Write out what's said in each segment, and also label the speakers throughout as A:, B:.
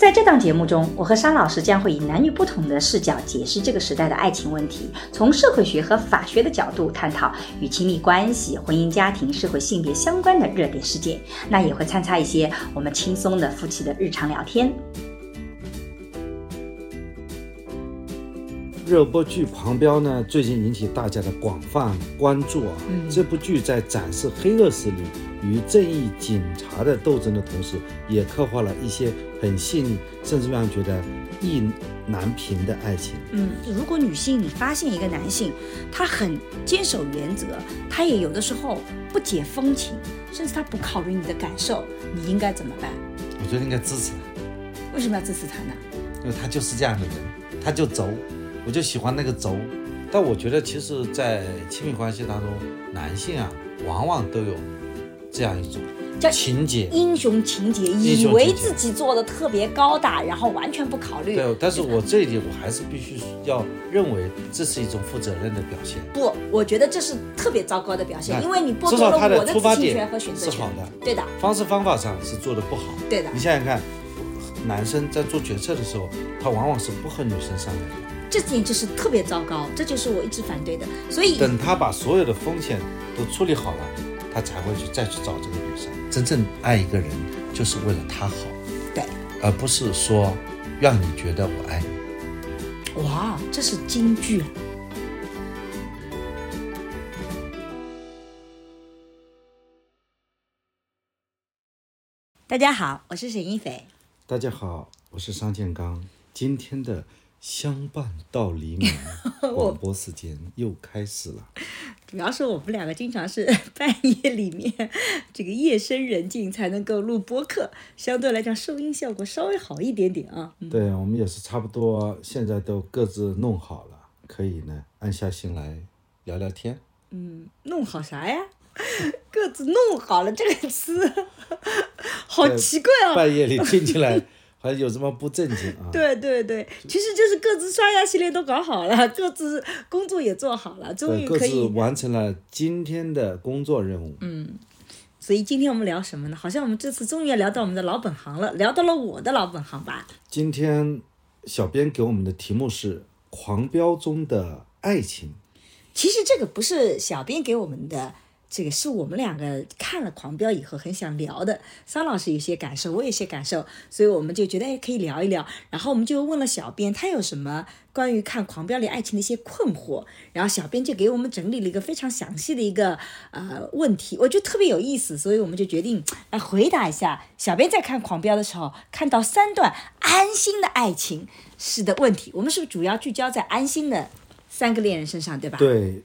A: 在这档节目中，我和沙老师将会以男女不同的视角解释这个时代的爱情问题，从社会学和法学的角度探讨与亲密关系、婚姻家庭、社会性别相关的热点事件。那也会参差一些我们轻松的夫妻的日常聊天。
B: 热播剧《狂飙》呢，最近引起大家的广泛关注啊。这部剧在展示黑恶势力与正义警察的斗争的同时，也刻画了一些很细腻，甚至让人觉得意难平的爱情。
C: 嗯，如果女性你发现一个男性，他很坚守原则，他也有的时候不解风情，甚至他不考虑你的感受，你应该怎么办？
B: 我觉得应该支持他。
C: 为什么要支持他呢？
B: 因为他就是这样的人，他就轴。我就喜欢那个轴，但我觉得其实，在亲密关系当中，男性啊，往往都有这样一种叫情节，
C: 英雄情节，以为自己做的特别高大，然后完全不考虑。
B: 对，但是我这一点，我还是必须要认为这是一种负责任的表现。
C: 不，我觉得这是特别糟糕的表现，因为你剥夺了我的自信权和选择
B: 权。是好的，
C: 对的。
B: 方式方法上是做的不好。
C: 对的。
B: 你想想看，男生在做决策的时候，他往往是不和女生商量的。
C: 这点就是特别糟糕，这就是我一直反对的。所以
B: 等他把所有的风险都处理好了，他才会去再去找这个女生。真正爱一个人，就是为了他好，
C: 对，
B: 而不是说让你觉得我爱你。
C: 哇，这是金句。大家好，我是沈一斐。
B: 大家好，我是商建刚。今天的。相伴到黎明，广播时间又开始了。
C: 主要是我们两个经常是 半夜里面，这个夜深人静才能够录播客，相对来讲收音效果稍微好一点点啊。
B: 对，我们也是差不多，现在都各自弄好了，可以呢安下心来聊聊天。
C: 嗯，弄好啥呀？各自弄好了这个词，好奇怪哦！
B: 半夜里听起来。还有什么不正经啊？
C: 对对对，其实就是各自刷牙系列都搞好了，各自工作也做好了，终于可以
B: 完成了今天的工作任务。
C: 嗯，所以今天我们聊什么呢？好像我们这次终于要聊到我们的老本行了，聊到了我的老本行吧。
B: 今天小编给我们的题目是《狂飙中的爱情》。
C: 其实这个不是小编给我们的。这个是我们两个看了《狂飙》以后很想聊的，桑老师有些感受，我有些感受，所以我们就觉得哎可以聊一聊。然后我们就问了小编，他有什么关于看《狂飙》里爱情的一些困惑，然后小编就给我们整理了一个非常详细的一个呃问题，我觉得特别有意思，所以我们就决定来回答一下小编在看《狂飙》的时候看到三段安心的爱情是的问题。我们是不是主要聚焦在安心的三个恋人身上，对吧？
B: 对。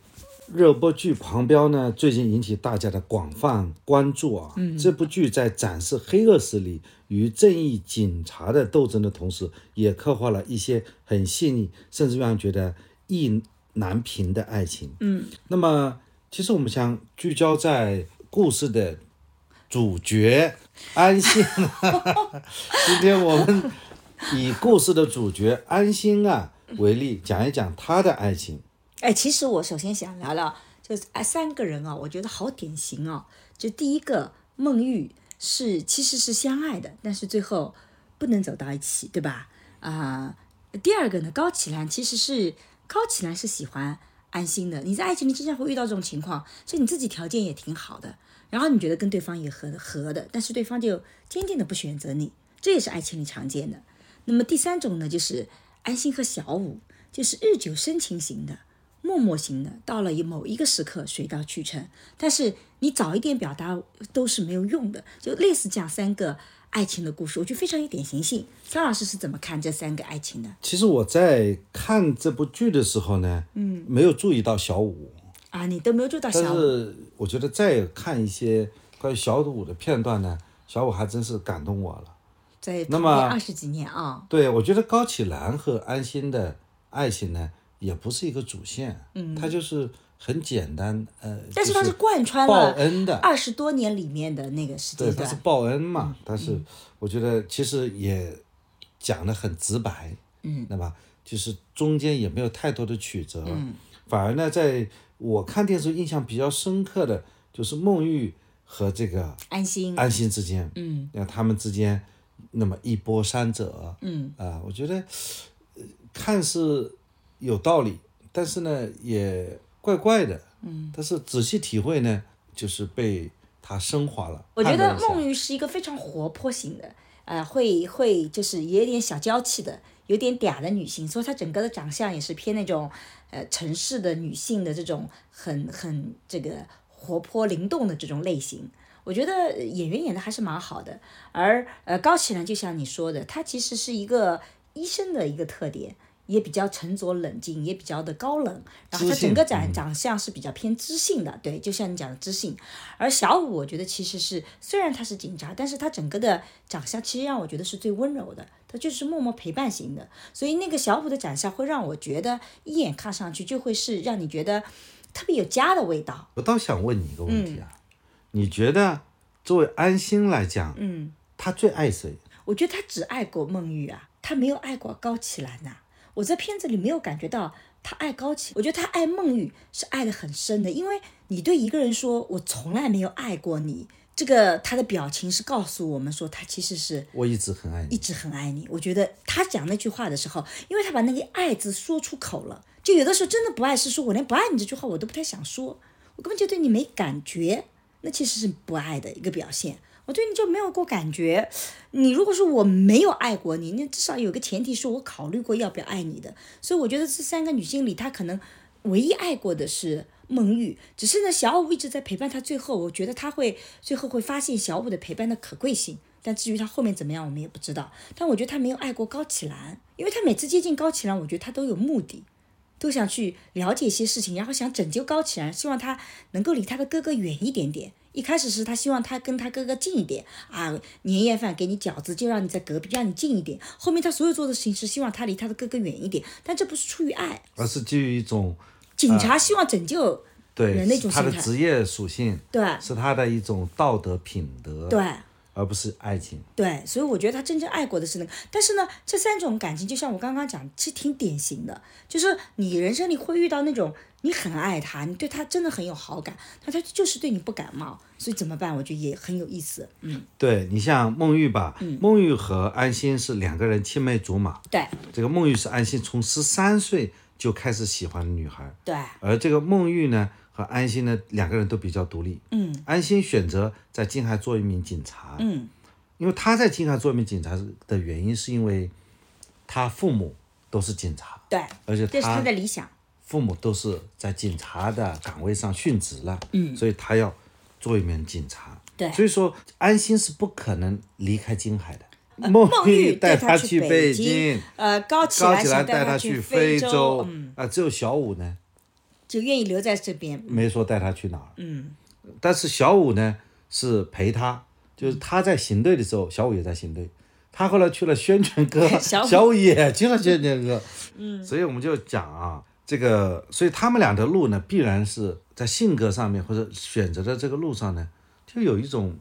B: 热播剧《狂飙》呢，最近引起大家的广泛关注啊。嗯，这部剧在展示黑恶势力与正义警察的斗争的同时，也刻画了一些很细腻，甚至让人觉得意难平的爱情。
C: 嗯，
B: 那么其实我们想聚焦在故事的主角安心。今天我们以故事的主角安心啊为例，讲一讲他的爱情。
C: 哎，其实我首先想聊聊，就是哎三个人啊，我觉得好典型哦。就第一个孟玉是其实是相爱的，但是最后不能走到一起，对吧？啊，第二个呢，高启兰其实是高启兰是喜欢安心的。你在爱情里经常会遇到这种情况，就你自己条件也挺好的，然后你觉得跟对方也合合的，但是对方就坚定的不选择你，这也是爱情里常见的。那么第三种呢，就是安心和小五，就是日久生情型的。默默型的，到了某一个时刻水到渠成，但是你早一点表达都是没有用的，就类似这样三个爱情的故事，我觉得非常有典型性。张老师是怎么看这三个爱情的？
B: 其实我在看这部剧的时候
C: 呢，
B: 嗯，没有注意到小五
C: 啊，你都没有注意到小五。
B: 但是我觉得再看一些关于小五的片段呢，小五还真是感动我了。
C: 在
B: 那么
C: 二十几年啊，
B: 对，我觉得高启兰和安心的爱情呢，也不是一个主线，嗯，它就是很简单，呃，
C: 但是它是贯穿
B: 报
C: 了
B: 恩的，
C: 二十多年里面的那个时
B: 对，
C: 间段。
B: 它是报恩嘛，但是我觉得其实也讲的很直白，嗯，那么？就是中间也没有太多的曲折，嗯，反而呢，在我看电视印象比较深刻的就是孟玉和这个
C: 安心，
B: 安心之间，嗯，那他们之间那么一波三折，
C: 嗯
B: 啊，我觉得呃看似有道理，但是呢也怪怪的，嗯，但是仔细体会呢，就是被他升华了。
C: 我觉得孟玉是一个非常活泼型的，呃，会会就是也有点小娇气的，有点嗲的女性，所以她整个的长相也是偏那种呃城市的女性的这种很很这个活泼灵动的这种类型。我觉得演员演的还是蛮好的，而呃高启兰就像你说的，她其实是一个医生的一个特点，也比较沉着冷静，也比较的高冷，然后
B: 他
C: 整个长长相是比较偏知性的，对，就像你讲的知性。而小五，我觉得其实是虽然他是警察，但是他整个的长相其实让我觉得是最温柔的，他就是默默陪伴型的。所以那个小五的长相会让我觉得一眼看上去就会是让你觉得特别有家的味道。
B: 我倒想问你一个问题啊，你觉得作为安心来讲，
C: 嗯，
B: 他最爱谁？
C: 我觉得他只爱过孟玉啊，他没有爱过高启兰呐、我在片子里没有感觉到他爱高启，我觉得他爱孟玉是爱的很深的，因为你对一个人说我从来没有爱过你，这个他的表情是告诉我们说他其实是
B: 我一直很爱你。
C: 一直很爱你。我觉得他讲那句话的时候，因为他把那个“爱”字说出口了，就有的时候真的不爱是说我连不爱你这句话我都不太想说，我根本就对你没感觉，那其实是不爱的一个表现。我对你就没有过感觉，你如果说我没有爱过你，那至少有个前提是我考虑过要不要爱你的。所以我觉得这三个女性里，她可能唯一爱过的是孟玉，只是呢，小五一直在陪伴她，最后我觉得她会最后会发现小五的陪伴的可贵性。但至于她后面怎么样，我们也不知道。但我觉得她没有爱过高启兰，因为她每次接近高启兰，我觉得她都有目的，都想去了解一些事情，然后想拯救高启兰，希望她能够离她的哥哥远一点点。一开始是他希望他跟他哥哥近一点啊，年夜饭给你饺子，就让你在隔壁，让你近一点。后面他所有做的事情是希望他离他的哥哥远一点，但这不是出于爱，
B: 而是基于一种
C: 警察希望拯救
B: 对
C: 人的一种
B: 他的职业属性，
C: 对
B: 是他的一种道德品德，
C: 对。
B: 而不是爱情。
C: 对，所以我觉得他真正爱过的是那个。但是呢，这三种感情，就像我刚刚讲，其实挺典型的，就是你人生里会遇到那种你很爱他，你对他真的很有好感，但他就是对你不感冒，所以怎么办？我觉得也很有意思。嗯，
B: 对你像孟玉吧，孟玉和安心是两个人青梅竹马。
C: 对
B: 这个孟玉是安心从十三岁就开始喜欢的女孩，
C: 对，
B: 而这个孟玉呢和安心呢两个人都比较独立。
C: 嗯
B: 安心选择在金海做一名警察，
C: 嗯
B: 因为他在金海做一名警察的原因是因为他父母都是警察，
C: 对，
B: 而且
C: 这是他
B: 他
C: 的理想。
B: 父母都是在警察的岗位上殉职了，嗯，所以他要做一名警察。
C: 对
B: 所以说安心是不可能离开金海的。
C: 呃
B: 孟
C: 孟玉
B: 带
C: 他
B: 去
C: 北
B: 京，
C: 呃，高启
B: 高
C: 兰想
B: 启兰带
C: 他
B: 去
C: 非
B: 洲，
C: 嗯，
B: 啊，只有小五呢
C: 就愿意留在这边。
B: 没说带他去哪儿，
C: 嗯，
B: 但是小五呢是陪他，就是他在行队的时候，小五也在行队。他后来去了宣传科，
C: 小五。
B: 也去了宣传科，嗯，所以我们就讲啊，这个，所以他们俩的路呢，必然是在性格上面或者选择的这个路上呢，就有一种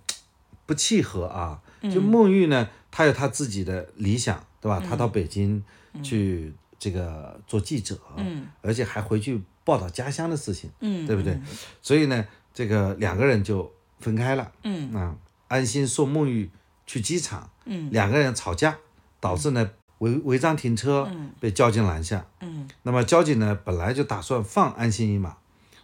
B: 不契合啊。就孟玉呢，他有他自己的理想，对吧？他到北京去这个做记者，嗯，而且还回去报道家乡的事情，
C: 嗯
B: 对不对？所以呢，这个两个人就分开了，嗯。啊，安心送孟玉去机场，嗯，两个人吵架，导致呢违违章停车，被交警拦下，
C: 嗯，
B: 那么交警呢本来就打算放安心一马，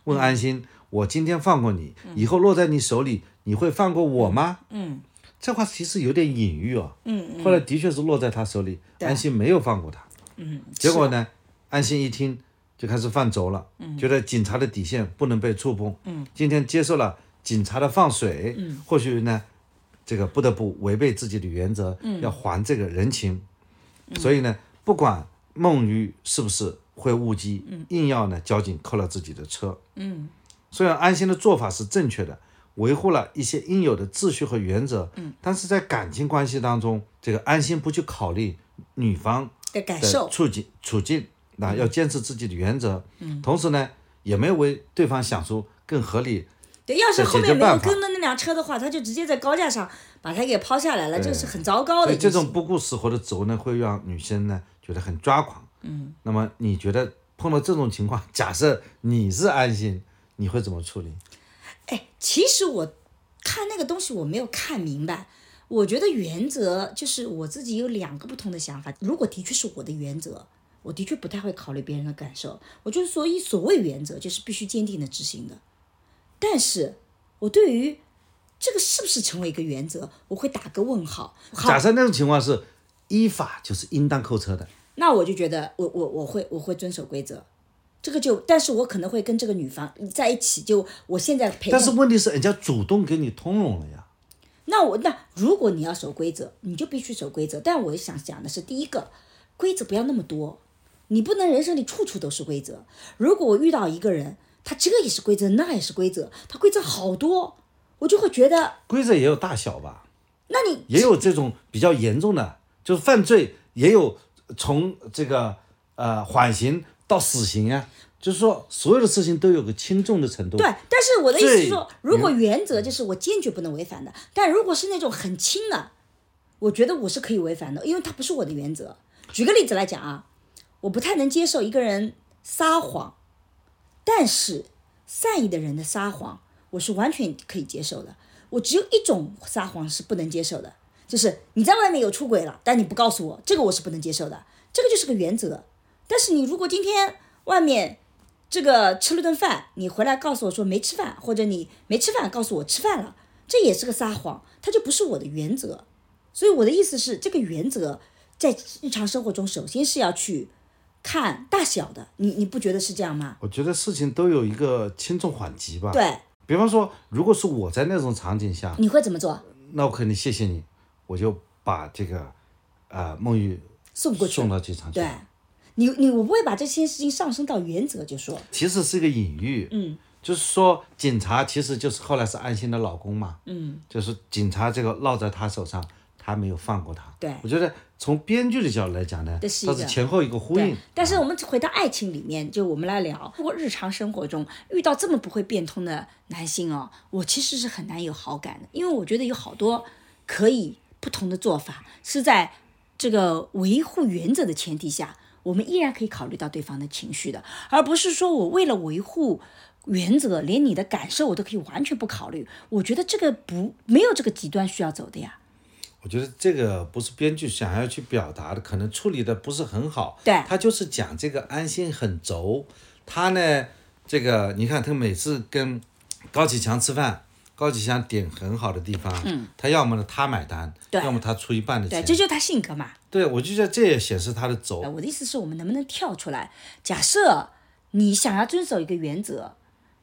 B: 问安心，我今天放过你，以后落在你手里，你会放过我吗？
C: 嗯。
B: 这话其实有点隐喻哦。
C: 嗯
B: 后来的确是落在他手里，安心没有放过他。
C: 嗯，
B: 结果呢，安心一听就开始犯轴了，觉得警察的底线不能被触碰。
C: 嗯，
B: 今天接受了警察的放水，嗯，或许呢，这个不得不违背自己的原则，嗯，要还这个人情。所以呢，不管孟玉是不是会误击，硬要呢交警扣了自己的车。
C: 嗯。
B: 虽然安心的做法是正确的，维护了一些应有的秩序和原则，嗯，但是在感情关系当中，这个安心不去考虑女方的
C: 的感受，
B: 处境处境，那要坚持自己的原则，嗯，同时呢，也没有为对方想出更合理
C: 对，要是后面没有跟的那辆车的话，他就直接在高架上把他给抛下来了，这是很糟糕的
B: 这。种不顾死活的走呢，会让女生呢觉得很抓狂。嗯，那么你觉得碰到这种情况，假设你是安心，你会怎么处理？
C: 哎，其实我看那个东西我没有看明白。我觉得原则就是我自己有两个不同的想法。如果的确是我的原则，我的确不太会考虑别人的感受。我就是所以所谓原则就是必须坚定的执行的。但是我对于这个是不是成为一个原则，我会打个问号。好
B: 假，设那种情况是依法就是应当扣车的，
C: 那我就觉得我我我会我会遵守规则。这个就，但是我可能会跟这个女方在一起，就我现在陪
B: 但是问题是人家主动给你通融了呀。
C: 那我那如果你要守规则，你就必须守规则。但我想讲的是，第一个，规则不要那么多，你不能人生里处处都是规则。如果我遇到一个人，他这也是规则，那也是规则，他规则好多，我就会觉得，
B: 规则也有大小吧，
C: 那你
B: 也有这种比较严重的，就是犯罪也有从这个呃缓刑到死刑啊，就是说所有的事情都有个轻重的程度。
C: 对，但是我的意思是说，如果原则就是我坚决不能违反的，但如果是那种很轻的，我觉得我是可以违反的，因为它不是我的原则。举个例子来讲啊，我不太能接受一个人撒谎，但是善意的人的撒谎，我是完全可以接受的。我只有一种撒谎是不能接受的，就是你在外面有出轨了，但你不告诉我，这个我是不能接受的，这个就是个原则。但是你如果今天外面这个吃了顿饭，你回来告诉我说没吃饭，或者你没吃饭告诉我吃饭了，这也是个撒谎，它就不是我的原则。所以我的意思是，这个原则在日常生活中，首先是要去看大小的，你你不觉得是这样吗？
B: 我觉得事情都有一个轻重缓急吧。，
C: 对，
B: 比方说，如果是我在那种场景下，
C: 你会怎么做？
B: 那我肯定谢谢你，我就把这个呃孟玉
C: 送过去
B: 送到机场去。
C: 对，你你我不会把这些事情上升到原则，就说
B: 其实是一个隐喻，嗯，就是说警察其实就是后来是安心的老公嘛，嗯，就是警察这个落在他手上，他没有放过他。
C: 对
B: 我觉得从编剧的角度来讲呢，
C: 这是
B: 它是前后一个呼应。。
C: 但是我们回到爱情里面，就我们来聊，如果日常生活中遇到这么不会变通的男性哦，我其实是很难有好感的，因为我觉得有好多可以不同的做法，是在这个维护原则的前提下，我们依然可以考虑到对方的情绪的，而不是说我为了维护。原则连你的感受我都可以完全不考虑，我觉得这个不没有这个极端需要走的呀。
B: 我觉得这个不是编剧想要去表达的，可能处理的不是很好。
C: 对
B: 他就是讲这个安心很轴，他呢，这个你看他每次跟高启强吃饭，高启强点很好的地方，嗯，他要么呢他买单，
C: 对
B: 要么他出一半的
C: 对，
B: 钱。
C: 这就是他性格嘛。
B: 对，我就觉得这也显示他的轴
C: 呃，。我的意思是我们能不能跳出来？假设你想要遵守一个原则，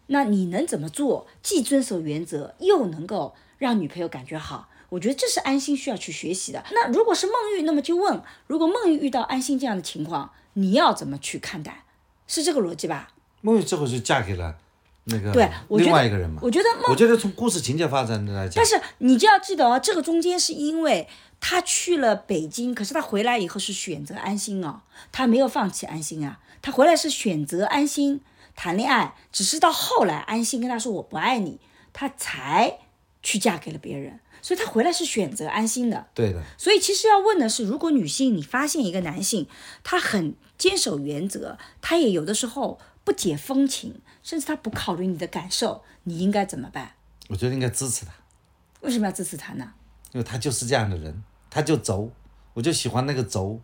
C: 那你能怎么做？既遵守原则，又能够让女朋友感觉好？我觉得这是安心需要去学习的。那如果是孟玉，那么就问：如果孟玉遇到安心这样的情况，你要怎么去看待？是这个逻辑吧？
B: 孟玉这会是嫁给了那个
C: 对，我觉得
B: 另外一个人嘛。
C: 我觉得孟
B: 我觉得从故事情节发展来讲
C: 但，是你就要记得哦，这个中间是因为他去了北京，可是他回来以后是选择安心哦，他没有放弃安心啊，他回来是选择安心谈恋爱，只是到后来安心跟他说我不爱你，他才去嫁给了别人，所以他回来是选择安心的。
B: 对的，
C: 所以其实要问的是，如果女性你发现一个男性他很坚守原则，他也有的时候不解风情，甚至他不考虑你的感受，你应该怎么办？
B: 我觉得应该支持他，
C: 为什么要支持他呢？
B: 因为他就是这样的人，他就轴，我就喜欢那个轴。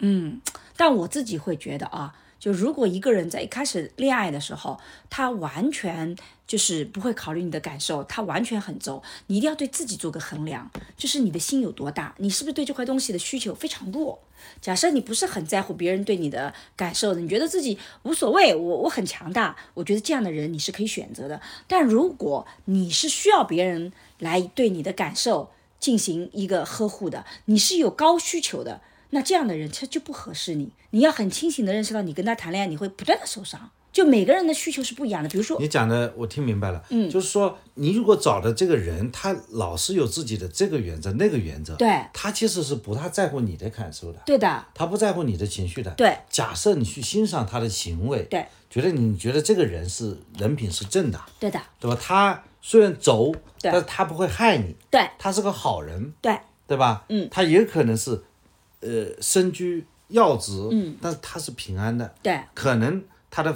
C: 嗯但我自己会觉得啊，就如果一个人在一开始恋爱的时候，他完全就是不会考虑你的感受，他完全很轴，你一定要对自己做个衡量，就是你的心有多大，你是不是对这块东西的需求非常弱？假设你不是很在乎别人对你的感受的，你觉得自己无所谓，我我很强大，我觉得这样的人你是可以选择的。但如果你是需要别人来对你的感受进行一个呵护的，你是有高需求的，那这样的人他就不合适你。你要很清醒的认识到，你跟他谈恋爱，你会不断的受伤，就每个人的需求是不一样的。比如说，
B: 你讲的我听明白了，嗯，就是说你如果找的这个人，他老是有自己的这个原则那个原则，
C: 对
B: 他其实是不太在乎你的感受的，
C: 对的，
B: 他不在乎你的情绪的。
C: 对
B: 假设你去欣赏他的行为，
C: 对，
B: 觉得你觉得这个人是人品是正的，
C: 对的，
B: 对吧？他虽然轴，
C: 对
B: 但是他不会害你，
C: 对
B: 他是个好人，
C: 对
B: 对吧？
C: 嗯，
B: 他也可能是，呃，身居要职，嗯，但是他是平安的，
C: 对
B: 可能他的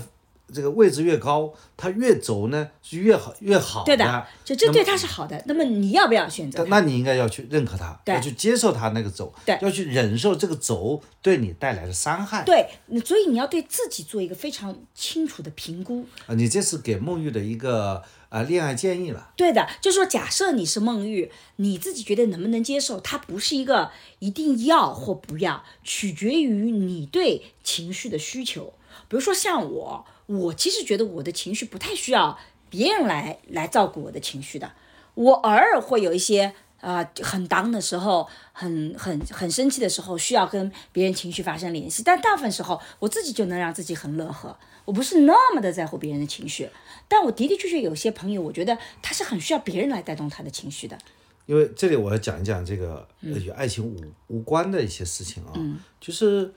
B: 这个位置越高，他越轴呢是越好越好
C: 对的，就这对他是好的。那么你要不要选择？
B: 那你应该要去认可他，
C: 对
B: 要去接受他那个轴，
C: 对
B: 要去忍受这个轴对你带来的伤害。
C: 对，所以你要对自己做一个非常清楚的评估。
B: 啊，你这是给孟玉的一个啊恋爱建议了。
C: 对的，就是说，假设你是孟玉，你自己觉得能不能接受？它不是一个一定要或不要，取决于你对情绪的需求。比如说像我，我其实觉得我的情绪不太需要别人来来照顾我的情绪的，我偶尔会有一些。啊、很当的时候，很很很生气的时候，需要跟别人情绪发生联系，但大部分时候我自己就能让自己很乐呵，我不是那么的在乎别人的情绪，但我的的确确有些朋友，我觉得他是很需要别人来带动他的情绪的。
B: 因为这里我要讲一讲这个与爱情无无关的一些事情啊，就是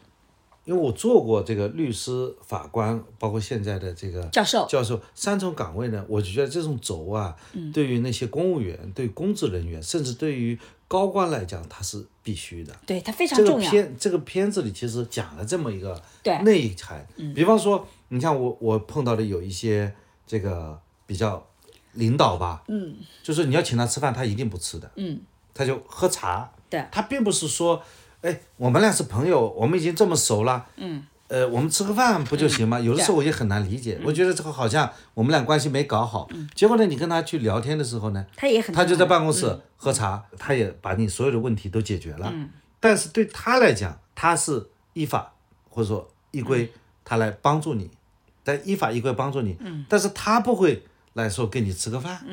B: 因为我做过这个律师、法官，包括现在的这个
C: 教授
B: 教授三重岗位呢，我就觉得这种轴啊，
C: 嗯
B: 对于那些公务员、对公职人员，甚至对于高官来讲，它是必须的。
C: 对他非常
B: 这个。片这个片子里其实讲了这么一个内涵，比方说，你像我我碰到的有一些这个比较领导吧，嗯，就是你要请他吃饭，他一定不吃的，嗯，他就喝茶，
C: 对
B: 他并不是说，哎，我们俩是朋友，我们已经这么熟了，嗯。呃，我们吃个饭不就行吗？有的时候我也很难理解，我觉得这个好像我们俩关系没搞好。结果呢，你跟他去聊天的时候呢，
C: 他也很
B: 他就在办公室喝茶，他也把你所有的问题都解决了。但是对他来讲，他是依法或者说依规，他来帮助你，在依法依规帮助你。但是他不会来说跟你吃个饭。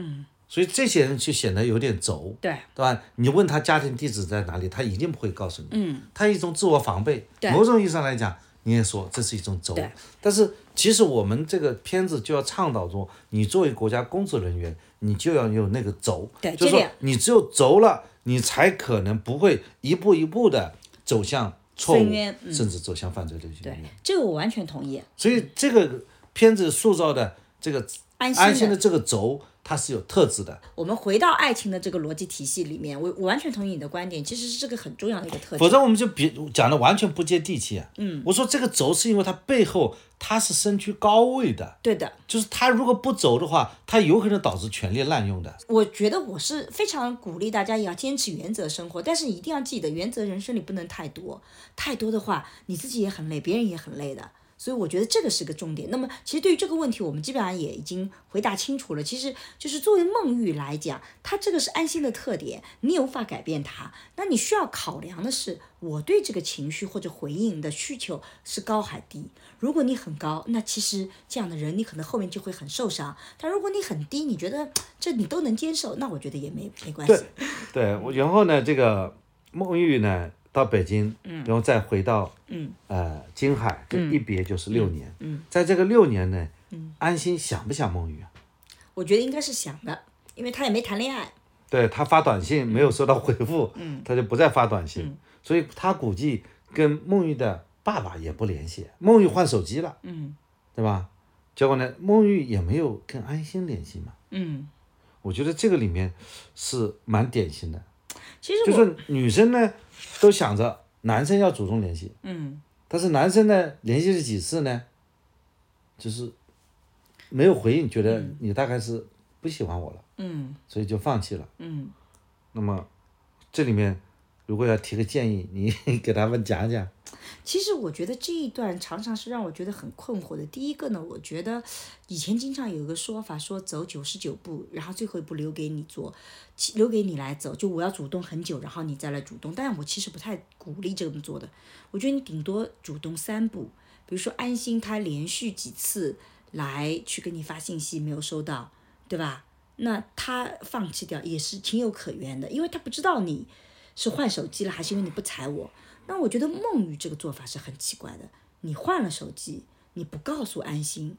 B: 所以这些人就显得有点轴，
C: 对
B: 对吧？你问他家庭地址在哪里，他一定不会告诉你。嗯，他一种自我防备。
C: 对
B: 某种意义上来讲，你也说这是一种轴
C: 对。
B: 但是其实我们这个片子就要倡导说，你作为国家工作人员，你就要有那个轴。
C: 对
B: 就是说你只有轴了，你才可能不会一步一步的走向错误，
C: 嗯
B: 甚至走向犯罪的
C: 对
B: 边缘。
C: 这个我完全同意。
B: 所以这个片子塑造的这个
C: 安心的
B: 安心的这个轴，它是有特质的。
C: 我们回到爱情的这个逻辑体系里面，我我完全同意你的观点，其实是这个很重要的一个特质。
B: 否则我们就别讲的完全不接地气啊。嗯，我说这个轴是因为它背后它是身居高位的，
C: 对的，
B: 就是它如果不轴的话，它有可能导致权力滥用的。
C: 我觉得我是非常鼓励大家也要坚持原则生活，但是一定要记得，原则人生里不能太多，太多的话你自己也很累，别人也很累的。所以我觉得这个是个重点。那么其实对于这个问题，我们基本上也已经回答清楚了。其实就是作为孟玉来讲，他这个是安心的特点，你也无法改变它。那你需要考量的是，我对这个情绪或者回应的需求是高还低。如果你很高，那其实这样的人你可能后面就会很受伤。但如果你很低，你觉得这你都能接受，那我觉得也没没关系。
B: 对，我然后呢，这个孟玉呢到北京，嗯，然后再回到，嗯，呃，京海，这一别就是六年，嗯，在这个六年呢，嗯，安心想不想孟玉啊？
C: 我觉得应该是想的，因为他也没谈恋爱。
B: 对他发短信没有收到回复，嗯，他就不再发短信，所以他估计跟孟玉的爸爸也不联系。孟玉换手机了，嗯，对吧？结果呢，孟玉也没有跟安心联系嘛，
C: 嗯，
B: 我觉得这个里面是蛮典型的，
C: 其实
B: 就是女生呢都想着男生要主动联系，
C: 嗯，
B: 但是男生呢联系了几次呢，就是没有回应，觉得你大概是不喜欢我了，
C: 嗯。
B: 所以就放弃了。
C: 嗯，
B: 那么这里面如果要提个建议，你 给他们讲讲。
C: 其实我觉得这一段常常是让我觉得很困惑的。第一个呢，我觉得以前经常有一个说法，说走九十九步，然后最后一步留给你做，留给你来走。就我要主动很久，然后你再来主动。但是我其实不太鼓励这么做的。我觉得你顶多主动三步，比如说安心他连续几次来去给你发信息没有收到，对吧？那他放弃掉也是情有可原的，因为他不知道你是换手机了，还是因为你不睬我。那我觉得梦雨这个做法是很奇怪的。你换了手机，你不告诉安心，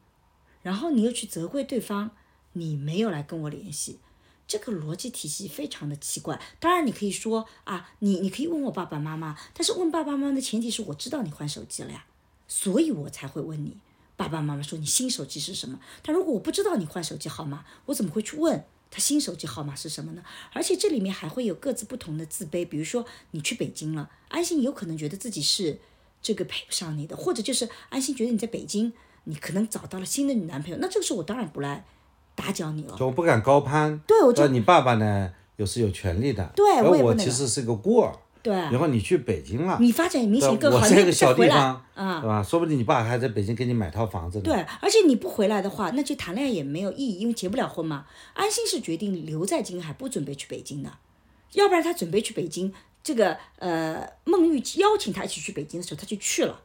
C: 然后你又去责怪对方，你没有来跟我联系，这个逻辑体系非常的奇怪。当然，你可以说啊，你你可以问我爸爸妈妈，但是问爸爸妈妈的前提是我知道你换手机了呀，所以我才会问你。爸爸妈妈说你新手机是什么？但如果我不知道你换手机号码，我怎么会去问他新手机号码是什么呢？而且这里面还会有各自不同的自卑，比如说你去北京了，安心有可能觉得自己是这个配不上你的，或者就是安心觉得你在北京，你可能找到了新的女男朋友，那这个时候我当然不来打搅你了。
B: 就我不敢高攀。
C: 对我觉
B: 得你爸爸呢，有是有权利的。
C: 对
B: 我
C: 我也
B: 其实是个孤儿。
C: 对
B: 然后你去北京了。
C: 你发展明显更好，
B: 我在一个
C: 你再回来
B: 小地方，
C: 啊
B: 对。吧？说不定你爸还在北京给你买套房子呢。
C: 对，而且你不回来的话，那就谈恋爱也没有意义，因为结不了婚嘛。安心是决定留在金海，不准备去北京的，要不然他准备去北京，这个呃孟玉邀请他一起去北京的时候，他就去了。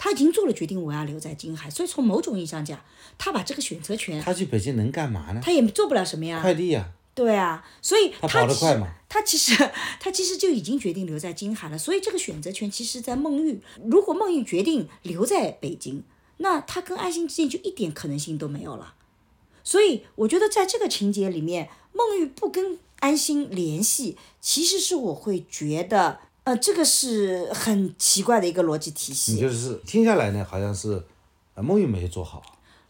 C: 他已经做了决定，我要留在金海，所以从某种意义上讲，他把这个选择权，
B: 他去北京能干嘛呢？
C: 他也做不了什么呀。
B: 快递呀，
C: 对啊，所以
B: 他
C: 他其实
B: 跑得快嘛
C: 他其实他其实就已经决定留在金海了，所以这个选择权其实，在孟玉，如果孟玉决定留在北京，那他跟安心之间就一点可能性都没有了。所以我觉得在这个情节里面，孟玉不跟安心联系，其实是我会觉得，呃，这个是很奇怪的一个逻辑体系
B: 你
C: 系。
B: 就是听下来呢，好像是，呃，孟玉没有做好，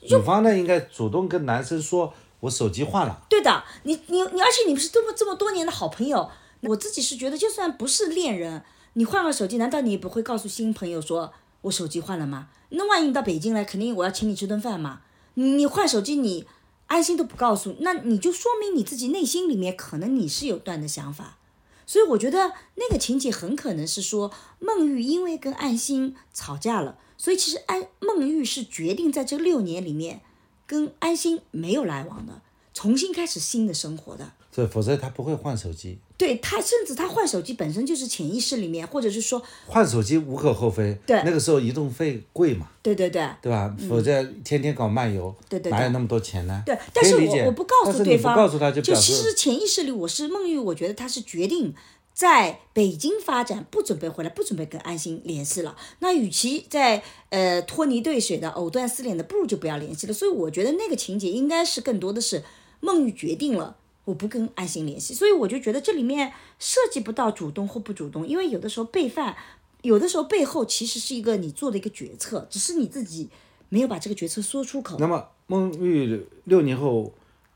B: 女方呢应该主动跟男生说，我手机换了。
C: 对的，你你你，而且你们是这么这么多年的好朋友，我自己是觉得，就算不是恋人，你换个手机，难道你也不会告诉新朋友说我手机换了吗？那万一你到北京来，肯定我要请你吃顿饭嘛。你换手机，你安心都不告诉，那你就说明你自己内心里面可能你是有断的想法。所以我觉得那个情节很可能是说，孟玉因为跟安心吵架了，所以其实安孟玉是决定在这六年里面跟安心没有来往的，重新开始新的生活的。
B: 对否则他不会换手机。
C: 对他，甚至他换手机本身就是潜意识里面，或者是说，
B: 换手机无可厚非。
C: 对
B: 那个时候移动费贵嘛，
C: 对对对
B: 对吧？否则天天搞漫游，
C: 嗯对对对
B: 哪有那么多钱呢？
C: 对，但是我我不告诉对方，
B: 告诉他就表
C: 其实潜意识里我是孟玉，我觉得他是决定在北京发展，不准备回来，不准备跟安心联系了。那与其在呃拖泥带水的藕断丝连的，不如就不要联系了。所以我觉得那个情节应该是更多的是孟玉决定了。我不跟安心联系，所以我就觉得这里面涉及不到主动或不主动，因为有的时候背叛，有的时候背后其实是一个你做的一个决策，只是你自己没有把这个决策说出口。
B: 那么孟玉六年后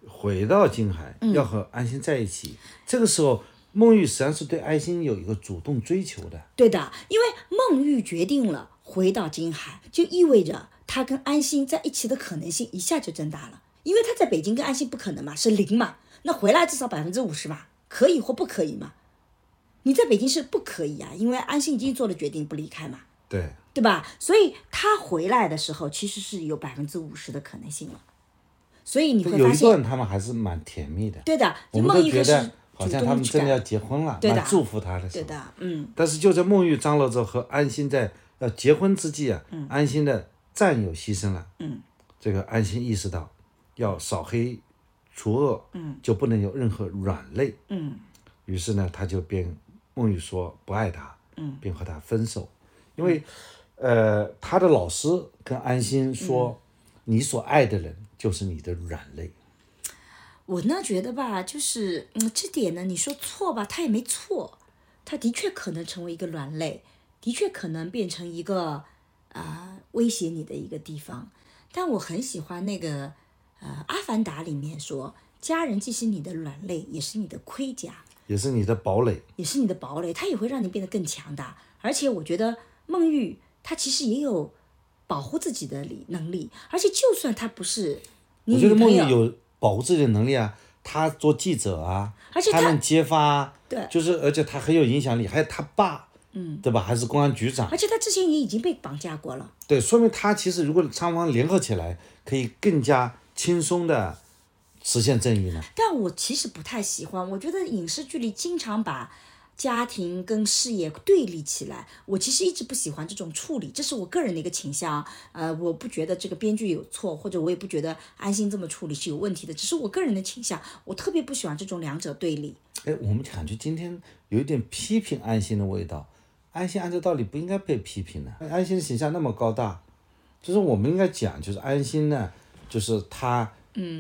B: 回到金海，
C: 嗯
B: 要和安心在一起，这个时候孟玉实际上是对安心有一个主动追求的。
C: 对的，因为孟玉决定了回到金海，就意味着他跟安心在一起的可能性一下就增大了。因为他在北京跟安心不可能嘛，是零嘛，那回来至少百分之五十嘛，可以或不可以嘛？你在北京是不可以啊，因为安心已经做了决定不离开嘛，
B: 对，
C: 对吧？所以他回来的时候其实是有百分之五十的可能性了。所以你会
B: 有一
C: 发现，
B: 段他们还是蛮甜蜜的。
C: 对的，孟玉开始主
B: 好像他们真的要结婚了，
C: 对的
B: 蛮祝福他的时候。
C: 对的，嗯，
B: 但是就在孟玉张罗着和安心在要结婚之际啊，安心的战友牺牲了，
C: 嗯，
B: 这个安心意识到要扫黑除恶，嗯，就不能有任何软肋，
C: 嗯，
B: 于是呢，他就便孟玉说不爱他，嗯，并和他分手，因为，呃，他的老师跟安心说，你所爱的人就是你的软肋，
C: 我呢觉得吧，就是嗯，这点呢，你说错吧，他也没错，他的确可能成为一个软肋，的确可能变成一个啊、威胁你的一个地方。但我很喜欢那个呃《阿凡达》里面说，家人既是你的软肋，也是你的盔甲，
B: 也是你的堡垒。
C: 也是你的堡垒，它也会让你变得更强大。而且我觉得孟玉他其实也有保护自己的力能力，而且就算他不是女朋友，
B: 有保护自己的能力啊，他做记者啊，
C: 而且他
B: 他能揭发啊，
C: 对
B: 就是而且他很有影响力，还有他爸，嗯，对吧？还是公安局长
C: 而，且他之前也已经被绑架过了。
B: 对，说明他其实如果双方联合起来，可以更加轻松的实现正义呢。
C: 但我其实不太喜欢，我觉得影视剧里经常把家庭跟事业对立起来，我其实一直不喜欢这种处理，这是我个人的一个倾向。呃，我不觉得这个编剧有错，或者我也不觉得安心这么处理是有问题的，只是我个人的倾向，我特别不喜欢这种两者对立。
B: 哎，我们感觉今天有一点批评安心的味道。安心按照道理不应该被批评的，安心的形象那么高大，就是我们应该讲，就是安心呢，就是他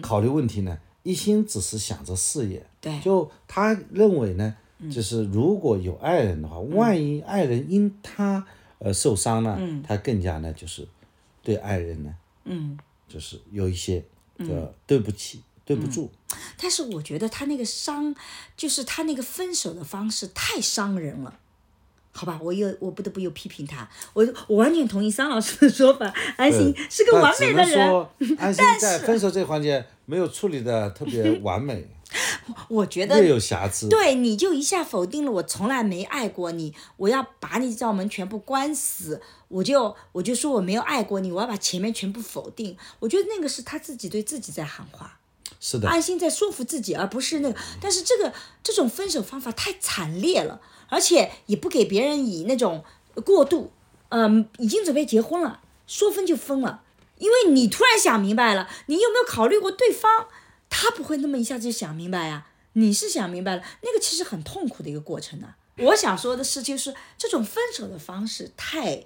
B: 考虑问题呢，一心只是想着事业。
C: 对
B: 就他认为呢，就是如果有爱人的话，万一爱人因他而受伤呢，他更加呢就是对爱人呢，
C: 嗯，
B: 就是有一些的对不起、对不住。
C: 但是我觉得他那个伤，就是他那个分手的方式太伤人了。好吧，我又我不得不又批评他，我我完全同意桑老师的说法，安心是个完美的人。
B: 说安心 在分手这个环节没有处理的特别完美，
C: 我觉得
B: 略有瑕疵。
C: 对，你就一下否定了我从来没爱过你，我要把你这道门全部关死，我就我就说我没有爱过你，我要把前面全部否定。我觉得那个是他自己对自己在喊话，
B: 是的，
C: 安心在说服自己，而不是那个。但是这个这种分手方法太惨烈了，而且也不给别人以那种过度，嗯、已经准备结婚了，说分就分了，因为你突然想明白了，你有没有考虑过对方？他不会那么一下子就想明白呀、你是想明白了，那个其实很痛苦的一个过程呢、我想说的是，就是这种分手的方式太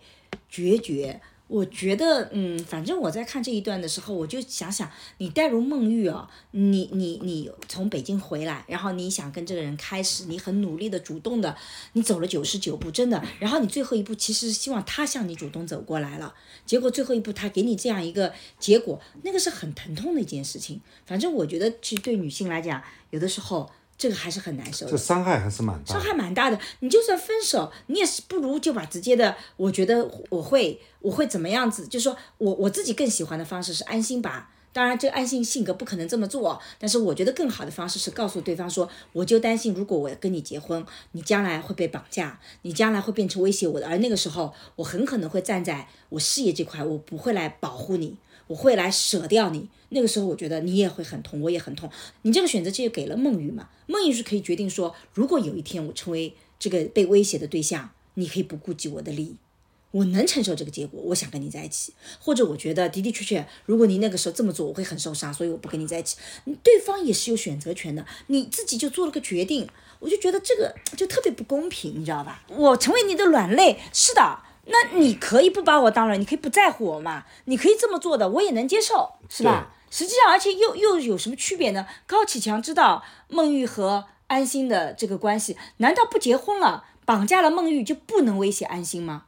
C: 决绝。我觉得，嗯，反正我在看这一段的时候，我就想想，你带入孟玉啊，你你你从北京回来，然后你想跟这个人开始，你很努力的、主动的，你走了九十九步，真的，然后你最后一步其实是希望他向你主动走过来了，结果最后一步他给你这样一个结果，那个是很疼痛的一件事情。反正我觉得，其实对女性来讲，有的时候这个还是很难受的
B: 这。伤害还是蛮大
C: 伤。害蛮大的。你就算分手，你也是不如就把直接的，我觉得我会我会怎么样子？就是说我我自己更喜欢的方式是安心吧。当然，这个安心性格不可能这么做，但是我觉得更好的方式是告诉对方说，我就担心，如果我跟你结婚，你将来会被绑架，你将来会变成威胁我的，而那个时候，我很可能会站在我事业这块，我不会来保护你，我会来舍掉你。那个时候，我觉得你也会很痛，我也很痛。你这个选择就给了孟玉嘛，孟玉是可以决定说，如果有一天我成为这个被威胁的对象，你可以不顾及我的利益，我能承受这个结果，我想跟你在一起，或者我觉得的的确确，如果你那个时候这么做，我会很受伤，所以我不跟你在一起。你对方也是有选择权的，你自己就做了个决定，我就觉得这个就特别不公平，你知道吧？我成为你的软肋，是的。那你可以不把我当人，你可以不在乎我嘛？你可以这么做的，我也能接受，是吧？实际上，而且又又有什么区别呢？高启强知道孟玉和安心的这个关系，难道不结婚了，绑架了孟玉就不能威胁安心吗？